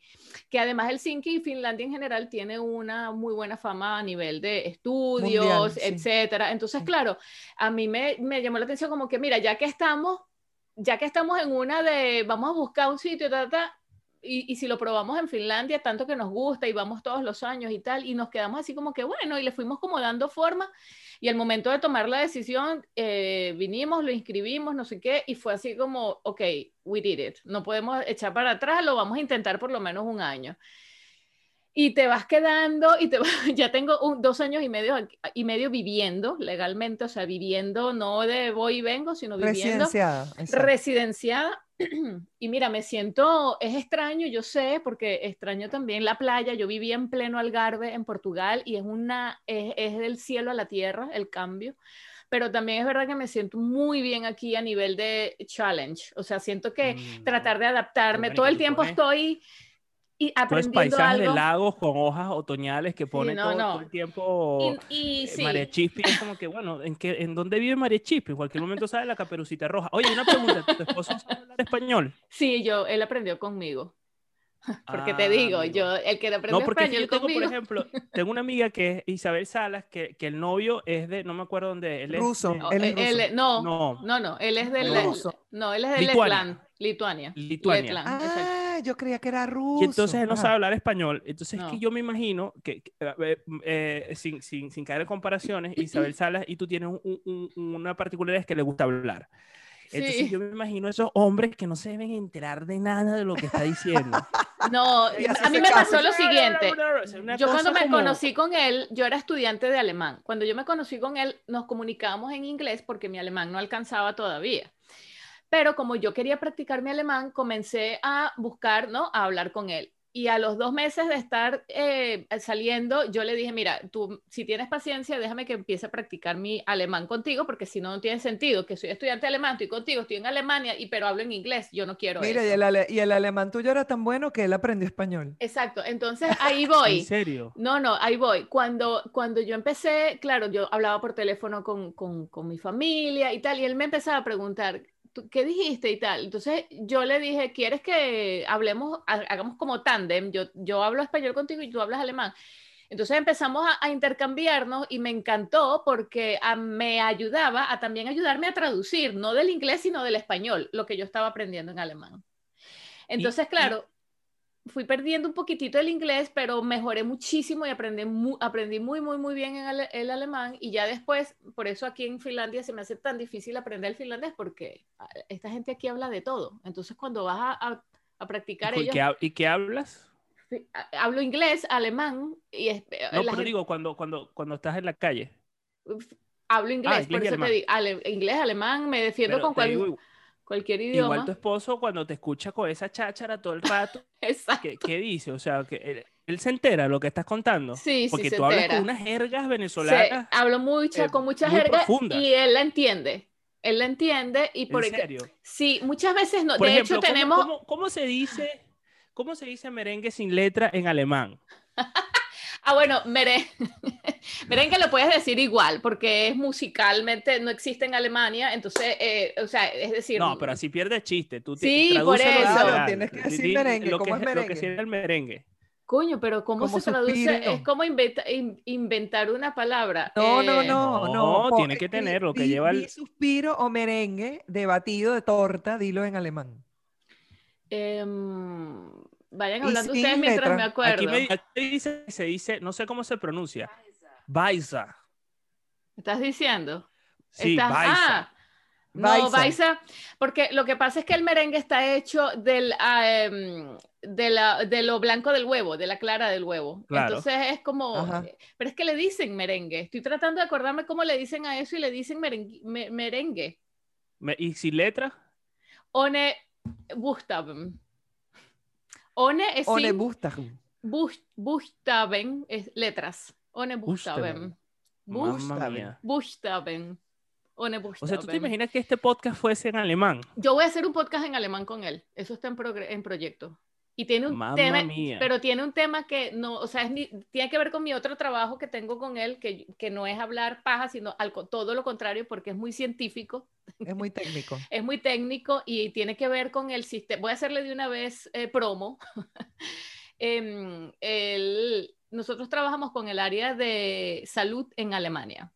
Que además Helsinki y Finlandia en general tiene una muy buena fama a nivel de estudios, Mundial, sí. etcétera. Sí. claro, a mí me, me llamó la atención como que, mira, ya que estamos, ya que estamos en una de, vamos a buscar un sitio, ta, ta, y, si lo probamos en Finlandia, tanto que nos gusta y vamos todos los años y tal, y nos quedamos así como que bueno, y le fuimos como dando forma, y al momento de tomar la decisión, eh, vinimos, lo inscribimos, no sé qué, y fue así como, ok, we did it, no podemos echar para atrás, lo vamos a intentar por lo menos un año. Y te vas quedando, y te ya tengo un- dos años y medio, y medio viviendo legalmente, o sea, viviendo no de voy y vengo, sino viviendo Residenciada. exacto. residenciada. Y mira, me siento, es extraño, yo sé, porque extraño también la playa. Yo vivía en pleno Algarve, en Portugal, y es una, es, es del cielo a la tierra el cambio. Pero también es verdad que me siento muy bien aquí a nivel de challenge. O sea, siento que Mm. tratar de adaptarme, todo el tiempo estoy y es aprendiendo paisajes de algo. lagos con hojas otoñales que ponen no, todo, no. todo el tiempo. Y, y eh, sí, María Chispi es como que, bueno, ¿en, qué, ¿en dónde vive María Chispi? En cualquier momento sale la caperucita roja. Oye, una pregunta, ¿tu esposo sabe hablar español? sí, yo, él aprendió conmigo. Porque Ah, te digo, amigo. yo, el que aprendió No, porque es que español yo tengo, por conmigo. ejemplo, tengo una amiga que es Isabel Salas, que, que el novio es de, no me acuerdo dónde, él es Ruso. de- No, Él es él- ruso. él- no, No. no, no, él es del no, él es de Lituania. Letland, Lituania. Lituania. Letland, exacto. Yo creía que era ruso. Y entonces él no Ajá. sabe hablar español. Entonces es No. que yo me imagino que, que, eh, eh, sin, sin, sin caer en comparaciones, Isabel Salas y tú tienes un- un- un- una particularidad es que le gusta hablar. Entonces Sí. yo me imagino esos hombres que no se deben enterar de nada de lo que está diciendo. No, a mí me caso. pasó lo siguiente. Yo cuando me como- conocí con él, yo era estudiante de alemán. Cuando yo me conocí con él, nos comunicábamos en inglés porque mi alemán no alcanzaba todavía. Pero como yo quería practicar mi alemán, comencé a buscar, ¿no? A hablar con él. y a los dos meses de estar eh, saliendo, yo le dije, mira, tú si tienes paciencia, déjame que empiece a practicar mi alemán contigo, porque si no, no tiene sentido, que soy estudiante alemán, estoy contigo, estoy en Alemania, y pero hablo en inglés, yo no quiero Mira, y eso. el, ale- y el alemán tuyo era tan bueno que él aprendió español. Exacto, entonces ahí voy. ¿En serio? No, no, ahí voy. Cuando, cuando yo empecé, claro, yo hablaba por teléfono con, con, con mi familia y tal, y él me empezaba a preguntar, "¿Tú ¿qué dijiste y tal? Entonces yo le dije, ¿quieres que hablemos, ha- hagamos como tándem? Yo, yo hablo español contigo y tú hablas alemán. Entonces empezamos a, a intercambiarnos y me encantó porque ah, me ayudaba a también ayudarme a traducir, no del inglés, sino del español, lo que yo estaba aprendiendo en alemán. Entonces, y- claro, fui perdiendo un poquitito el inglés, pero mejoré muchísimo y aprendí, mu- aprendí muy, muy, muy bien en ale- el alemán. Y ya después, por eso aquí en Finlandia se me hace tan difícil aprender el finlandés, porque ah, esta gente aquí habla de todo. Entonces, cuando vas a, a- a practicar ¿Y ellos, qué, ¿Y qué hablas? hablo inglés, alemán, y es- No, pero gente- digo, cuando, cuando, cuando estás en la calle. hablo inglés, Ah, inglés por y eso te digo, ale- inglés, alemán, me defiendo Pero con te cual- digo, cualquier idioma. igual tu esposo cuando te escucha con esa cháchara todo el rato, Exacto. ¿qué, qué dice? O sea, que él, él se entera de lo que estás contando. Sí, sí, Porque tú hablas entera. con unas jergas Sí, venezolanas. hablo mucha, eh, con mucha muy jerga profunda. y él la entiende. Él la entiende y por ¿En serio? Sí, muchas veces no. Por de ejemplo, hecho, ¿cómo- tenemos. ¿cómo, cómo se dice, ¿cómo se dice merengue sin letra en alemán? Ah, bueno, mere- merengue lo puedes decir igual, porque es musicalmente, no existe en Alemania, entonces, eh, o sea, es decir. No, pero así pierde chiste. Tú Sí, por eso. Claro, tienes que Di- decir di merengue, Lo que, ¿cómo es, es lo que merengue? el merengue. Coño, pero ¿cómo Como se traduce? suspiro. Es como inventa- in- inventar una palabra. No, no, Eh, no, No, no. tiene que di- tener lo que di- lleva di el- suspiro o merengue de batido de torta, dilo en alemán. em, vayan hablando ustedes mientras letra. me Aquí, acuerdo. me, aquí dice, se dice, no sé cómo se pronuncia. Baisa. ¿Estás diciendo? Sí, Estás- ah, no, Baisa. Baisa, porque lo que pasa es que el merengue está hecho del, ah, em, de, la, de lo blanco del huevo, de la clara del huevo. Claro. Entonces es como, Ajá. pero es que le dicen merengue. Estoy tratando de acordarme cómo le dicen a eso y le dicen merengue. me- merengue. Me- ¿Y sin letra? One Buchstaben. One es O le sin- gusta. Buch- Buchstaben es letras. One Buchstaben. mía. Buchstaben. One O sea, ¿tú te imaginas que este podcast fuese en alemán? Yo voy a hacer un podcast en alemán con él. Eso está en, en proyecto. Y tiene un Mamma tema, mía. pero tiene un tema que no, o sea, ni- tiene que ver con mi otro trabajo que tengo con él, que, que no es hablar paja, sino al, todo lo contrario, porque es muy científico, Es muy técnico. es muy técnico y tiene que ver con el sistema. Voy a hacerle de una vez eh, promo. Em, el- nosotros trabajamos con el área de salud en Alemania.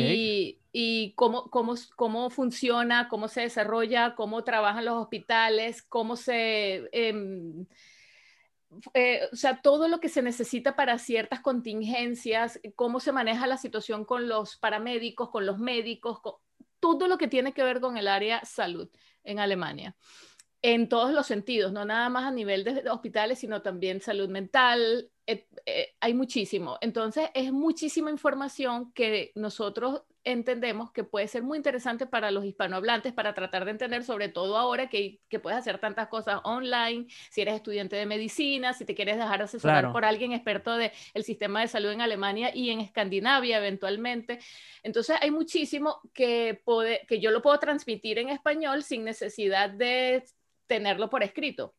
Y, y cómo, cómo, cómo funciona, cómo se desarrolla, cómo trabajan los hospitales, cómo se... em, eh, o sea, todo lo que se necesita para ciertas contingencias, cómo se maneja la situación con los paramédicos, con los médicos, con- todo lo que tiene que ver con el área salud en Alemania, en todos los sentidos, no nada más a nivel de hospitales, sino también salud mental, eh, hay muchísimo. Entonces, es muchísima información que nosotros entendemos que puede ser muy interesante para los hispanohablantes, para tratar de entender, sobre todo ahora que, que puedes hacer tantas cosas online, si eres estudiante de medicina, si te quieres dejar asesorar Claro. por alguien experto del sistema de salud en Alemania y en Escandinavia eventualmente. Entonces hay muchísimo que, puede, que yo lo puedo transmitir en español sin necesidad de tenerlo por escrito.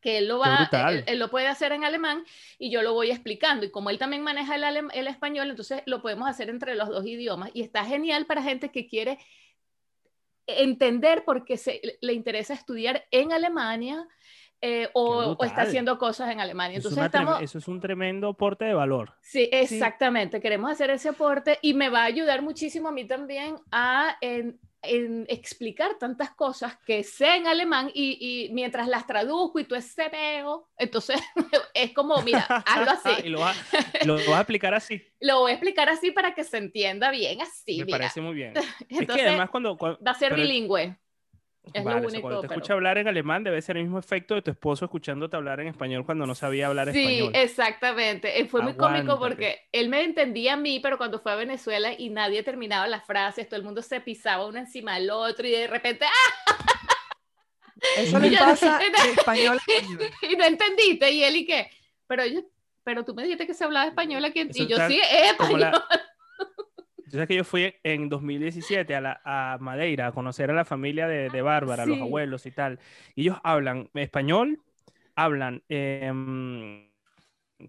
Que él lo, va, él, él lo puede hacer en alemán y yo lo voy explicando. Y como él también maneja el, alem- el español, entonces lo podemos hacer entre los dos idiomas. Y está genial para gente que quiere entender por qué se, le interesa estudiar en Alemania eh, o, o está haciendo cosas en Alemania. Eso es, Entonces trem- estamos... eso es un tremendo aporte de valor. Sí, exactamente. Queremos hacer ese aporte y me va a ayudar muchísimo a mí también a en, en explicar tantas cosas que sé en alemán y, y mientras las traduzco y tú ese veo, entonces es como, mira, hazlo así. y lo vas, lo vas a explicar así. Lo voy a explicar así para que se entienda bien así. Me mira. parece muy bien. es Entonces que además cuando... cuando va a ser pero- bilingüe. Es Vale, lo o sea, único. cuando te pero- escucha hablar en alemán debe ser el mismo efecto de tu esposo escuchándote hablar en español cuando no sabía hablar Sí, español. exactamente. Eh, Fue muy cómico porque él me entendía a mí, pero cuando fue a Venezuela y nadie terminaba las frases, todo el mundo se pisaba uno encima del otro y de repente, ¡ah! Eso le pasa de español y no entendiste, y él y qué, pero yo, pero tú me dijiste que se hablaba español aquí, Eso y yo está sí, es como español. la- sabes que yo fui en 2017 a, la, a Madeira a conocer a la familia de, de Bárbara, los Sí. abuelos y tal. Y ellos hablan español, hablan, em,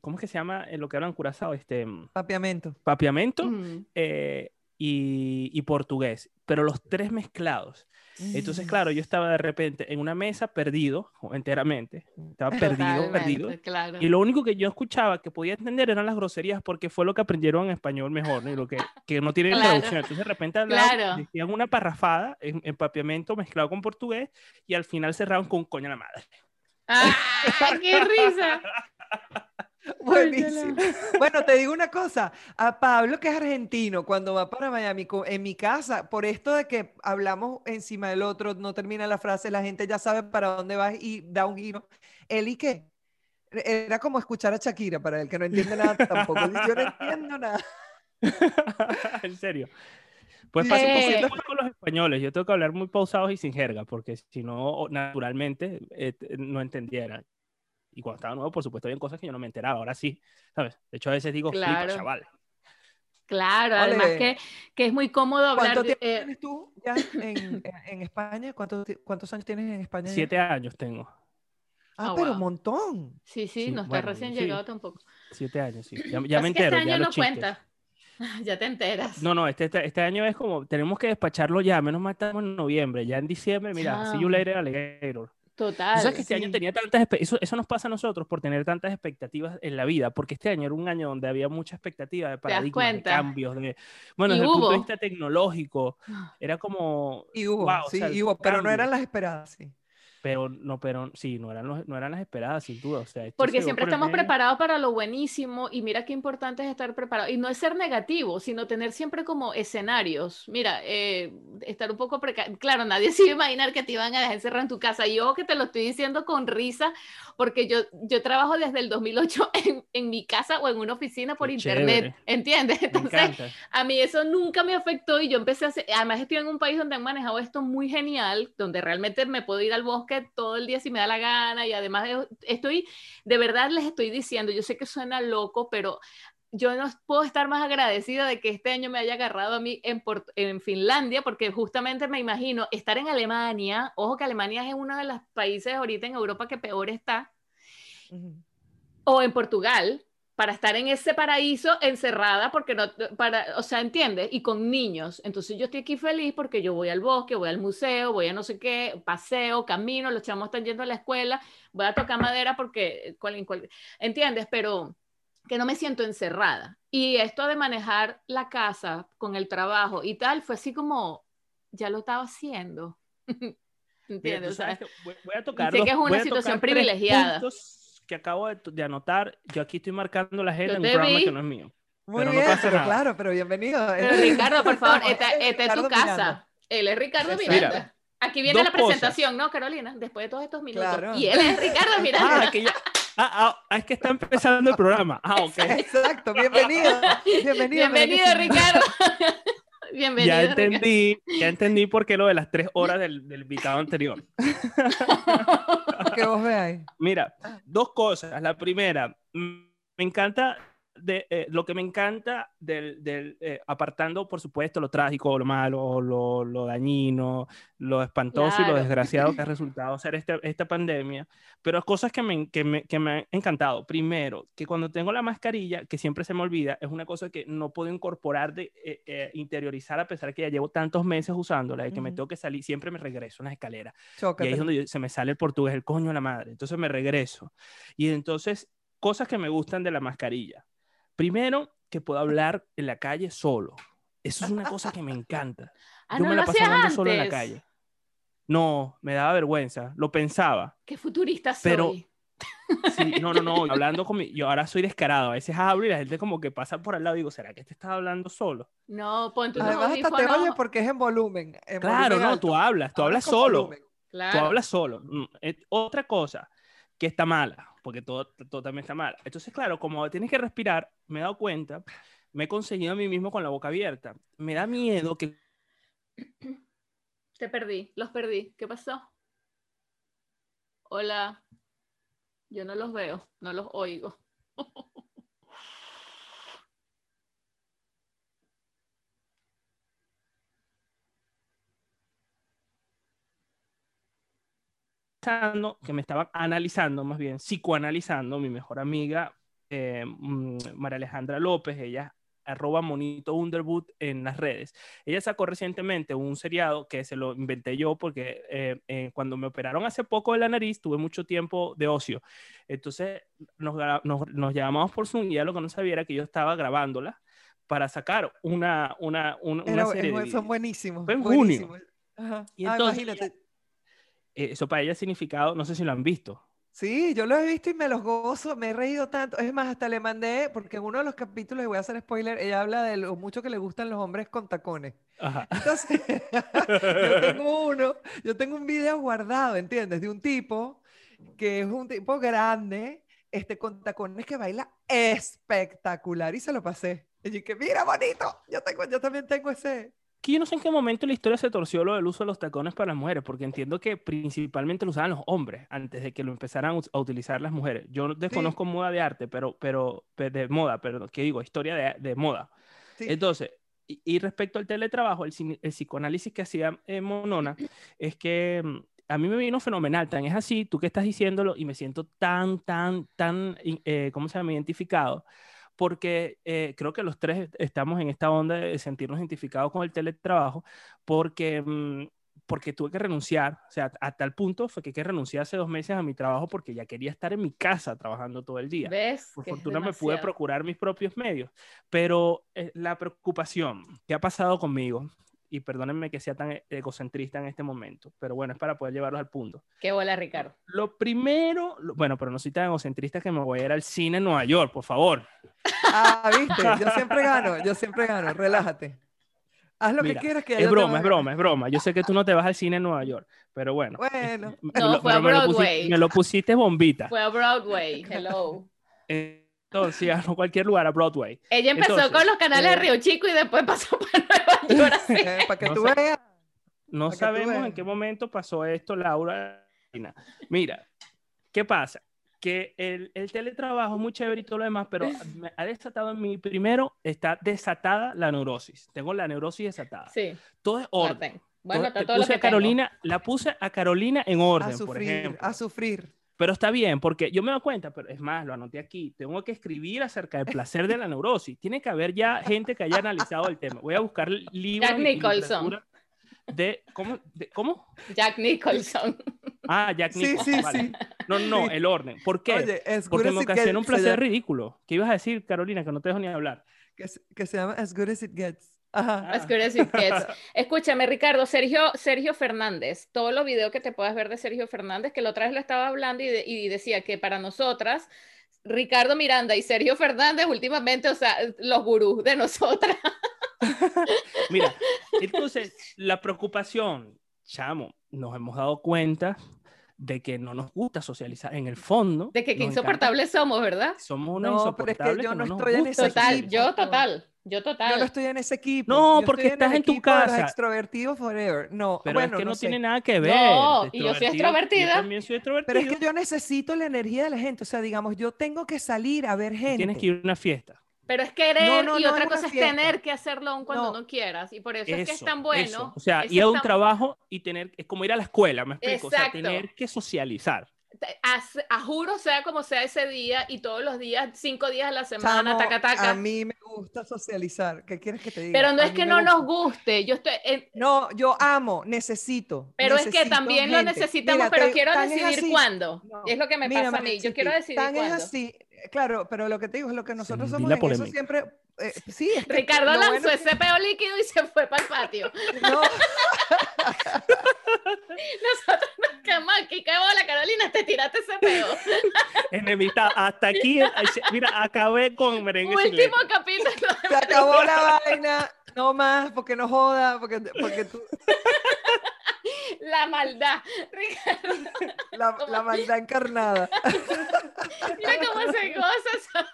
¿cómo es que se llama eh, lo que hablan curazao? Este, Papiamento. papiamento Mm. eh, y, y portugués, pero los tres mezclados. Entonces, Mm. claro, yo estaba de repente en una mesa perdido enteramente, estaba perdido, perdido. Claro. Y lo único que yo escuchaba que podía entender eran las groserías porque fue lo que aprendieron en español mejor, ¿no? Y lo que, que no tienen Claro. traducción. Entonces de repente hablaban, Claro. decían una parrafada en, en papiamento mezclado con portugués y al final cerraban con coño a la madre. ¡Ah, qué risa! Buenísimo. Bueno, te digo una cosa, a Pablo que es argentino, cuando va para Miami, en mi casa, por esto de que hablamos encima del otro, no termina la frase, la gente ya sabe para dónde vas y da un giro. Él y qué? Era como escuchar a Shakira para el que no entiende nada tampoco. Yo no entiendo nada. en serio. Pues pasa un poquito con los españoles. Yo tengo que hablar muy pausados y sin jerga, porque si no, naturalmente eh, no entendiera. Y cuando estaba nuevo, por supuesto, había cosas que yo no me enteraba. Ahora sí, ¿sabes? De hecho, a veces digo, flipa, Claro. chaval. Claro, además Ole. que, que es muy cómodo hablar. ¿Cuánto de- tiempo eh, tienes tú ya en, en España? ¿Cuántos, ¿Cuántos años tienes en España? ya? Siete años tengo. Ah, Oh, pero wow. un montón. sí, sí, Sí, no está bueno, recién sí. llegado tampoco. Siete años, sí. Ya, ya me que entero. este ya año los no chistes. cuenta. Ya te enteras. No, no, este, este, este año es como, tenemos que despacharlo ya, menos mal estamos en noviembre, ya en diciembre, mira, see you Chao. later, alligator. Total. Sabes que este año tenía tantas, eso, eso nos pasa a nosotros por tener tantas expectativas en la vida, porque este año era un año donde había mucha expectativa de paradigmas, de cambios, de, bueno, Y desde el punto de vista tecnológico, era como, Y hubo, Wow, o sí, sea, y hubo, pero no eran las esperadas, sí. Pero no, pero sí, no eran, los- no eran las esperadas, sin duda. O sea, Porque siempre por estamos medio. preparados para lo buenísimo y mira qué importante es estar preparado. Y no es ser negativo, sino tener siempre como escenarios. Mira, eh, estar un poco precavido. Claro, nadie se iba a imaginar que te iban a dejar encerrar en tu casa. Y ojo que te lo estoy diciendo con risa, porque yo, yo trabajo desde el 2008 en, en mi casa o en una oficina por Qué internet. chévere. ¿Entiendes? Entonces, a mí eso nunca me afectó y yo empecé a hacer, además estoy en un país donde han manejado esto muy genial, donde realmente me puedo ir al bosque todo el día si me da la gana y además de- estoy, de verdad les estoy diciendo, yo sé que suena loco, pero yo no puedo estar más agradecida de que este año me haya agarrado a mí en, Port- en Finlandia, porque justamente me imagino estar en Alemania, ojo que Alemania es uno de los países ahorita en Europa que peor está, Ujú. o en Portugal para estar en ese paraíso encerrada porque no para o sea entiendes y con niños. Entonces yo estoy aquí feliz porque yo voy al bosque voy al museo voy a no sé qué paseo camino los chamos están yendo a la escuela voy a tocar madera porque cual- cual- entiendes pero que no me siento encerrada. Y esto de manejar la casa con el trabajo y tal fue así como ya lo estaba haciendo. Entiendes O sea, que voy, a tocar sé que es una situación privilegiada. puntos que acabo de, de anotar. Yo aquí estoy marcando la agenda Yo en un programa vi. que no es mío. Muy Pero no bien, pasa pero nada. claro, pero bienvenido. Pero Ricardo, por favor, esta, esta es tu casa. Miranda. Él es Ricardo. Miranda. Mira, Aquí viene la cosas. presentación, ¿no, Carolina? Después de todos estos minutos. Claro. Y él es Ricardo Miranda. Ah, que ya- ah, ah, es que está empezando el programa. Ah, ok. Exacto, bienvenido. Bienvenido. Bienvenido. Ricardo. Bienvenido. Ya Ricardo. entendí, ya entendí por qué lo de las tres horas del, del invitado anterior. Que vos veáis. Mira, dos cosas. La primera, me encanta, de, eh, lo que me encanta del, del, eh, apartando, por supuesto, lo trágico, lo malo, lo, lo dañino, lo espantoso y lo Claro. desgraciado que ha resultado ser este- esta pandemia, pero cosas que me, que, me, que me han encantado. Primero, que cuando tengo la mascarilla, que siempre se me olvida, es una cosa que no puedo incorporar, de eh, eh, interiorizar, a pesar de que ya llevo tantos meses usándola, de que me Ujú. tengo que salir, siempre me regreso en las escaleras. Y Chócate. ahí es donde yo- se me sale el portugués, el coño de la madre. Entonces me regreso. Y entonces, cosas que me gustan de la mascarilla. Primero, que puedo hablar en la calle solo. Eso es una cosa que me encanta. Ah, yo no me lo la paso hacías hablando solo en la calle. No, me daba vergüenza. Lo pensaba. Qué futurista soy. Pero- Sí, no, no, no. Hablando con mi... Yo ahora soy descarado. A veces hablo y la gente como que pasa por al lado y digo, ¿será que este está hablando solo? No, pon tus Además, hasta te oye porque es en volumen. en Claro, volumen no, alto. tú hablas, tú hablas con solo. volumen. Tú Claro. hablas solo. Mm, eh, Otra cosa que está mala, porque todo, todo también está mal. Entonces, claro, como tienes que respirar, me he dado cuenta, me he conseguido a mí mismo con la boca abierta. Me da miedo que Te perdí, los perdí. ¿Qué pasó? Hola. Yo no los veo, no los oigo. que me estaba analizando, más bien psicoanalizando, mi mejor amiga, eh, mm, María Alejandra López, ella arroba monito underwood en las redes. Ella sacó recientemente un seriado que se lo inventé yo porque eh, eh, cuando me operaron hace poco de la nariz tuve mucho tiempo de ocio. Entonces nos, nos, nos llamamos por Zoom y ya lo que no sabía era que yo estaba grabándola para sacar una, una, una, una Era- serie videos. buenísimos. Fue en junio. buenísimos. Ajá. Y Ah, entonces imagínate. Eh, eso para ella ha significado, no sé si lo han visto. Sí, yo lo he visto y me los gozo, me he reído tanto. Es más, hasta le mandé, porque en uno de los capítulos, y voy a hacer spoiler, ella habla de lo mucho que le gustan los hombres con tacones. Ajá. Entonces, yo tengo uno, yo tengo un video guardado, ¿entiendes? De un tipo que es un tipo grande, este, con tacones que baila espectacular y se lo pasé. Y yo que mira, bonito, yo, tengo, yo también tengo ese. Que yo no sé en qué momento la historia se torció lo del uso de los tacones para las mujeres, porque entiendo que principalmente lo usaban los hombres antes de que lo empezaran a utilizar las mujeres. Yo no desconozco moda de arte, pero, pero, pe- de moda, pero, ¿qué digo? Historia de, de moda. Sí. Entonces, y, y respecto al teletrabajo, el, el psicoanálisis que hacía eh, Monona es que mm, a mí me vino fenomenal, tan es así, tú que estás diciéndolo, y me siento tan, tan, tan, eh, ¿cómo se llama? Identificado, porque eh, creo que los tres estamos en esta onda de sentirnos identificados con el teletrabajo, porque, mm, porque tuve que renunciar, o sea, a tal punto fue que, que renuncié hace dos meses a mi trabajo porque ya quería estar en mi casa trabajando todo el día. ¿Ves? Por Que fortuna me pude procurar mis propios medios, pero eh, la preocupación que ha pasado conmigo, y perdónenme que sea tan e- egocentrista en este momento, pero bueno, es para poder llevarlos al punto. Qué bola, Ricardo. Lo primero, lo- bueno, pero no soy tan egocentrista que me voy a ir al cine en Nueva York, por favor. Ah, viste, yo siempre gano, yo siempre gano, relájate. Haz lo Mira, que quieras que es broma, es broma, es broma. Yo sé que tú no te vas al cine en Nueva York, pero bueno. Bueno, me No, lo- fue a pero me lo pusi- Broadway. me lo pusiste bombita. Fue a Broadway, hello. Entonces, a cualquier lugar, a Broadway. Ella empezó Entonces, con los canales de eh, Río Chico y después pasó para Nueva York. así. para que No tú veas. No sabemos en veas. qué momento pasó esto, Laura. Mira, ¿qué pasa? Que el, el teletrabajo es muy chévere y todo lo demás, pero me ha desatado en mí, primero, está desatada la neurosis. Tengo la neurosis desatada. Sí, Todo es orden. tengo. Bueno, Todo- todo lo puse que a Carolina, la puse a Carolina en orden, A por sufrir, ejemplo. a sufrir. Pero está bien, porque yo me doy cuenta, pero es más, lo anoté aquí, tengo que escribir acerca del placer de la neurosis. Tiene que haber ya gente que haya analizado el tema. Voy a buscar libros Jack Nicholson. de ¿cómo? de- ¿Cómo? Jack Nicholson. Ah, Jack Sí, Nicholson. sí, vale. sí. No, no, Sí. el orden. ¿Por qué? Oye, Porque me ocasiona un placer llama- ridículo. ¿Qué ibas a decir, Carolina? Que no te dejo ni hablar. que, que se llama As Good as It Gets. Ajá. As good as it gets. Escúchame, Ricardo, Sergio, Sergio Fernández, todos los videos que te puedas ver de Sergio Fernández, que la otra vez lo estaba hablando y, de- y decía que para nosotras, Ricardo Miranda y Sergio Fernández, últimamente, o sea, los gurús de nosotras. Mira, entonces, la preocupación, chamo, nos hemos dado cuenta de que no nos gusta socializar. En el fondo, De que encanta- insoportables somos, ¿verdad? Somos unos No, pero es que insoportables yo que no estoy en ese Total, yo total, yo total. Yo no estoy en ese equipo. No, yo porque estoy en el estás en tu casa. extrovertidos forever. No, Pero bueno, es que no, no sé. tiene nada que ver. No, y yo soy extrovertido, extrovertida. Yo también soy extrovertido. Pero es que yo necesito la energía de la gente. O sea, digamos, yo tengo que salir a ver gente. Tienes que ir a una fiesta. Pero es querer No, no, y otra cosa es fiesta. tener que hacerlo aún cuando No. quieras. Y por eso, es que es Eso, tan bueno. eso. O sea, eso ir a un tan- trabajo y tener, es como ir a la escuela, me explico. O sea, Exacto. tener que socializar. haz- a juro sea como sea ese día y todos los días, cinco días a la semana, Chamo, taca, taca. A mí me gusta socializar. ¿Qué quieres que te diga? Pero no A es que no nos gusta. guste, yo estoy, No, yo amo, necesito. pero es que necesito también lo gente. necesitamos, Mira, pero te- quiero decidir así- cuándo. No, Es lo que me mira, pasa a mí, yo quiero decidir tan cuándo. es así, claro, pero lo que te digo es lo que nosotros somos la en eso siempre. eh, sí, es que Ricardo lanzó bueno es ese peo líquido y se fue para el patio. no, Nosotros nos quedamos aquí, qué bola, Carolina, te tiraste ese peo. Enemistad, hasta aquí, eh, mira, acabé con merengue Último capítulo. se acabó la vaina, no más, porque no joda, porque, porque tú, La maldad. Ricardo, la, la maldad encarnada. mira cómo se goza.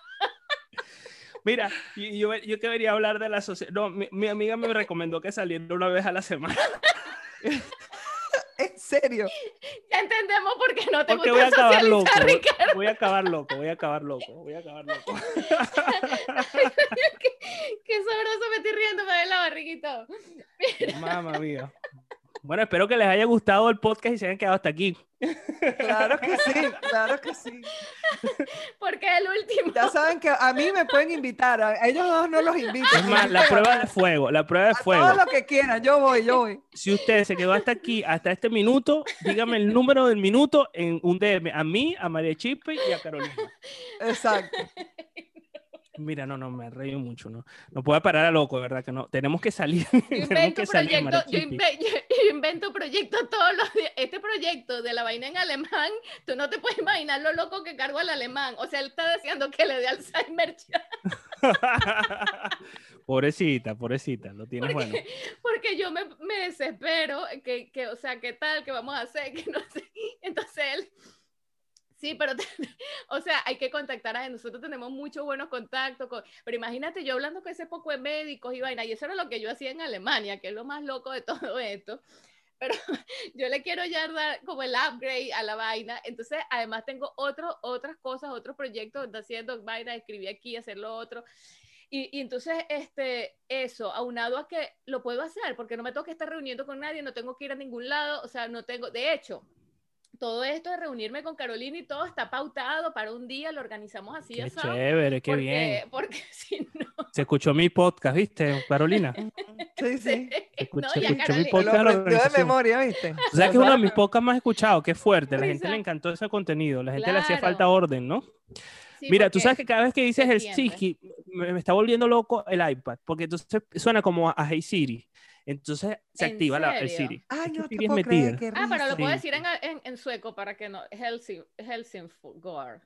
Mira, yo, yo quería hablar de la sociedad. No, mi, mi amiga me recomendó que saliera una vez a la semana. En serio. Ya entendemos por qué no te Porque gusta voy a acabar loco. Ricardo. voy a acabar loco, voy a acabar loco, voy a acabar loco. qué, qué sabroso me estoy riendo, me duele la todo. Mamma mía. Bueno, espero que les haya gustado el podcast y se hayan quedado hasta aquí. Claro que sí, claro que sí. Porque el último. Ya saben que a mí me pueden invitar, a ellos dos no los invito. Es más, la prueba de fuego, la prueba de A fuego. todo lo que quieran, yo voy, yo voy. Si usted se quedó hasta aquí, hasta este minuto, dígame el número del minuto en un DM a mí, a María Chispe y a Carolina. Exacto. Mira, no, no, me reído mucho, ¿no? No puedo parar a loco, ¿verdad? Que no, tenemos que salir. Yo invento que salir, proyectos, María yo, invento proyectos todos los días. Este proyecto de la vaina en alemán, tú no te puedes imaginar lo loco que cargo al alemán. O sea, él está deseando que le dé Alzheimer ya, pobrecita, pobrecita, lo tienes bueno. porque yo me, me desespero, que, que, o sea, ¿qué tal? ¿Qué vamos a hacer? Que no sé. Entonces él, sí, pero, te- o sea, hay que contactar a nosotros tenemos muchos buenos contactos, con, pero imagínate yo hablando con ese poco de médicos y vaina, y eso era lo que yo hacía en Alemania, que es lo más loco de todo esto. Pero yo le quiero ya dar como el upgrade a la vaina. Entonces, además tengo otro, otras cosas, otros proyectos haciendo vaina, escribí aquí, hacer lo otro. Y, y entonces, este, eso, aunado a que lo puedo hacer, porque no me tengo que estar reuniendo con nadie, no tengo que ir a ningún lado, o sea, no tengo, de hecho, todo esto de reunirme con Carolina y todo está pautado para un día, lo organizamos así, Qué chévere, qué porque, bien. Porque si no, Se escuchó mi podcast, ¿viste, Carolina? Sí, sí. escuché- no, ya escuché mi podcast. Lo de memoria, ¿viste? O sea que es uno de mis podcasts más escuchados, qué fuerte. La gente le encantó ese contenido, la gente le hacía falta orden, ¿no? Sí, Mira, tú sabes que cada vez que dices el. Siki, me, me está volviendo loco el iPad, porque entonces suena como a, a Hey Siri. Entonces se ¿En activa la, el? Siri. Ay, Es que no es puedo metida. creer, qué Ah, pero lo puedo decir en, en, en sueco para que no. Helsing, Helsingfors.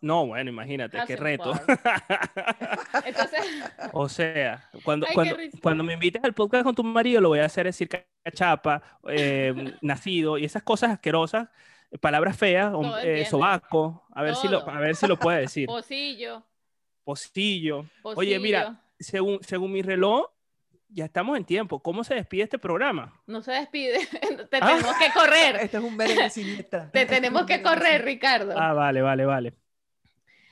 No, bueno, imagínate, qué reto. Entonces, o sea, cuando, Ay, cuando, cuando me invites al podcast con tu marido, lo voy a hacer decir cachapa, eh, nacido y esas cosas asquerosas, palabras feas, eh, sobaco, a ver, si lo, a ver si lo puede decir. pocillo. Postillo. Oye, mira, pocillo. según, según mi reloj, ya estamos en tiempo. ¿Cómo se despide este programa? No se despide. Te Ah. tenemos que correr. Este es un letra. Te Este es tenemos que correr, Ricardo. Ah, vale, vale, vale.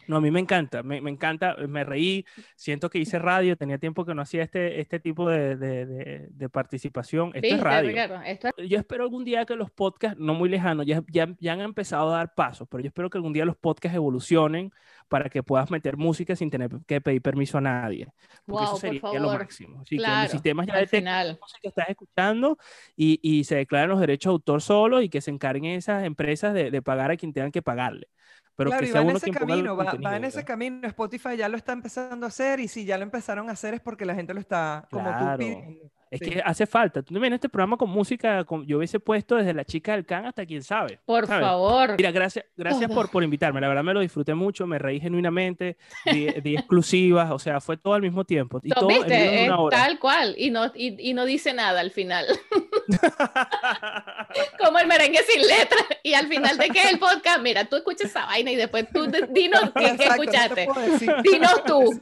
No, a mí me encanta, me, me encanta, me reí, siento que hice radio, tenía tiempo que no hacía este, este tipo de, de- de- de participación. Esto es ¿Viste, radio. Ricardo? Esto es- Yo espero algún día que los podcasts, no muy lejanos, ya, ya, ya han empezado a dar pasos, pero yo espero que algún día los podcasts evolucionen para que puedas meter música sin tener que pedir permiso a nadie. Porque Wow, eso por sería lo favor. máximo. Así que Claro, los sistemas ya detectan final. la música que estás escuchando y, y se declaran los derechos de autor solo y que se encarguen esas empresas de, de pagar a quien tengan que pagarle. Pero Claro, que y sea va en uno ese ponga el camino, va, va en ese camino. Spotify ya lo está empezando a hacer y si ya lo empezaron a hacer es porque la gente lo está como tú Claro. pidiendo. Es Sí. que hace falta. Tú vienes este programa con música, con- yo hubiese puesto desde la chica del can hasta quién sabe. Por ¿sabes? favor. Mira, gracias, gracias por, por invitarme. La verdad me lo disfruté mucho, me reí genuinamente, di, di exclusivas, o sea, fue todo al mismo tiempo. Y todo en una hora. tal cual. Y no, y, y no dice nada al final. Como el merengue sin letra. Y al final de que es el podcast, mira, tú escuchas esa vaina y después tú dinos qué, qué no escuchaste. decir. Dinos tú.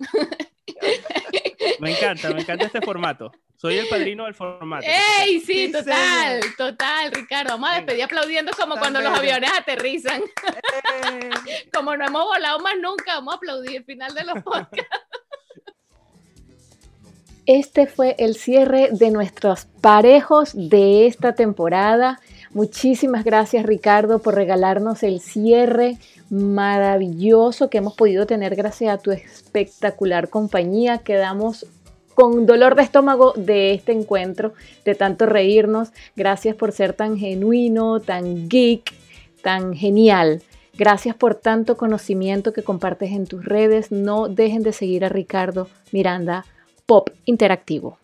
me encanta, me encanta este formato. Soy el padrino del formato. ¡Ey! Sí, Sí, total, señor. total, Ricardo. Vamos a despedir aplaudiendo como cuando los aviones aterrizan. Como no hemos volado más nunca, vamos a aplaudir el final de los podcasts. Este fue el cierre de nuestros parejos de esta temporada. Muchísimas gracias Ricardo por regalarnos el cierre maravilloso que hemos podido tener gracias a tu espectacular compañía. Quedamos con dolor de estómago de este encuentro, de tanto reírnos. Gracias por ser tan genuino, tan geek, tan genial. Gracias por tanto conocimiento que compartes en tus redes. No dejen de seguir a Ricardo Miranda Pop Interactivo.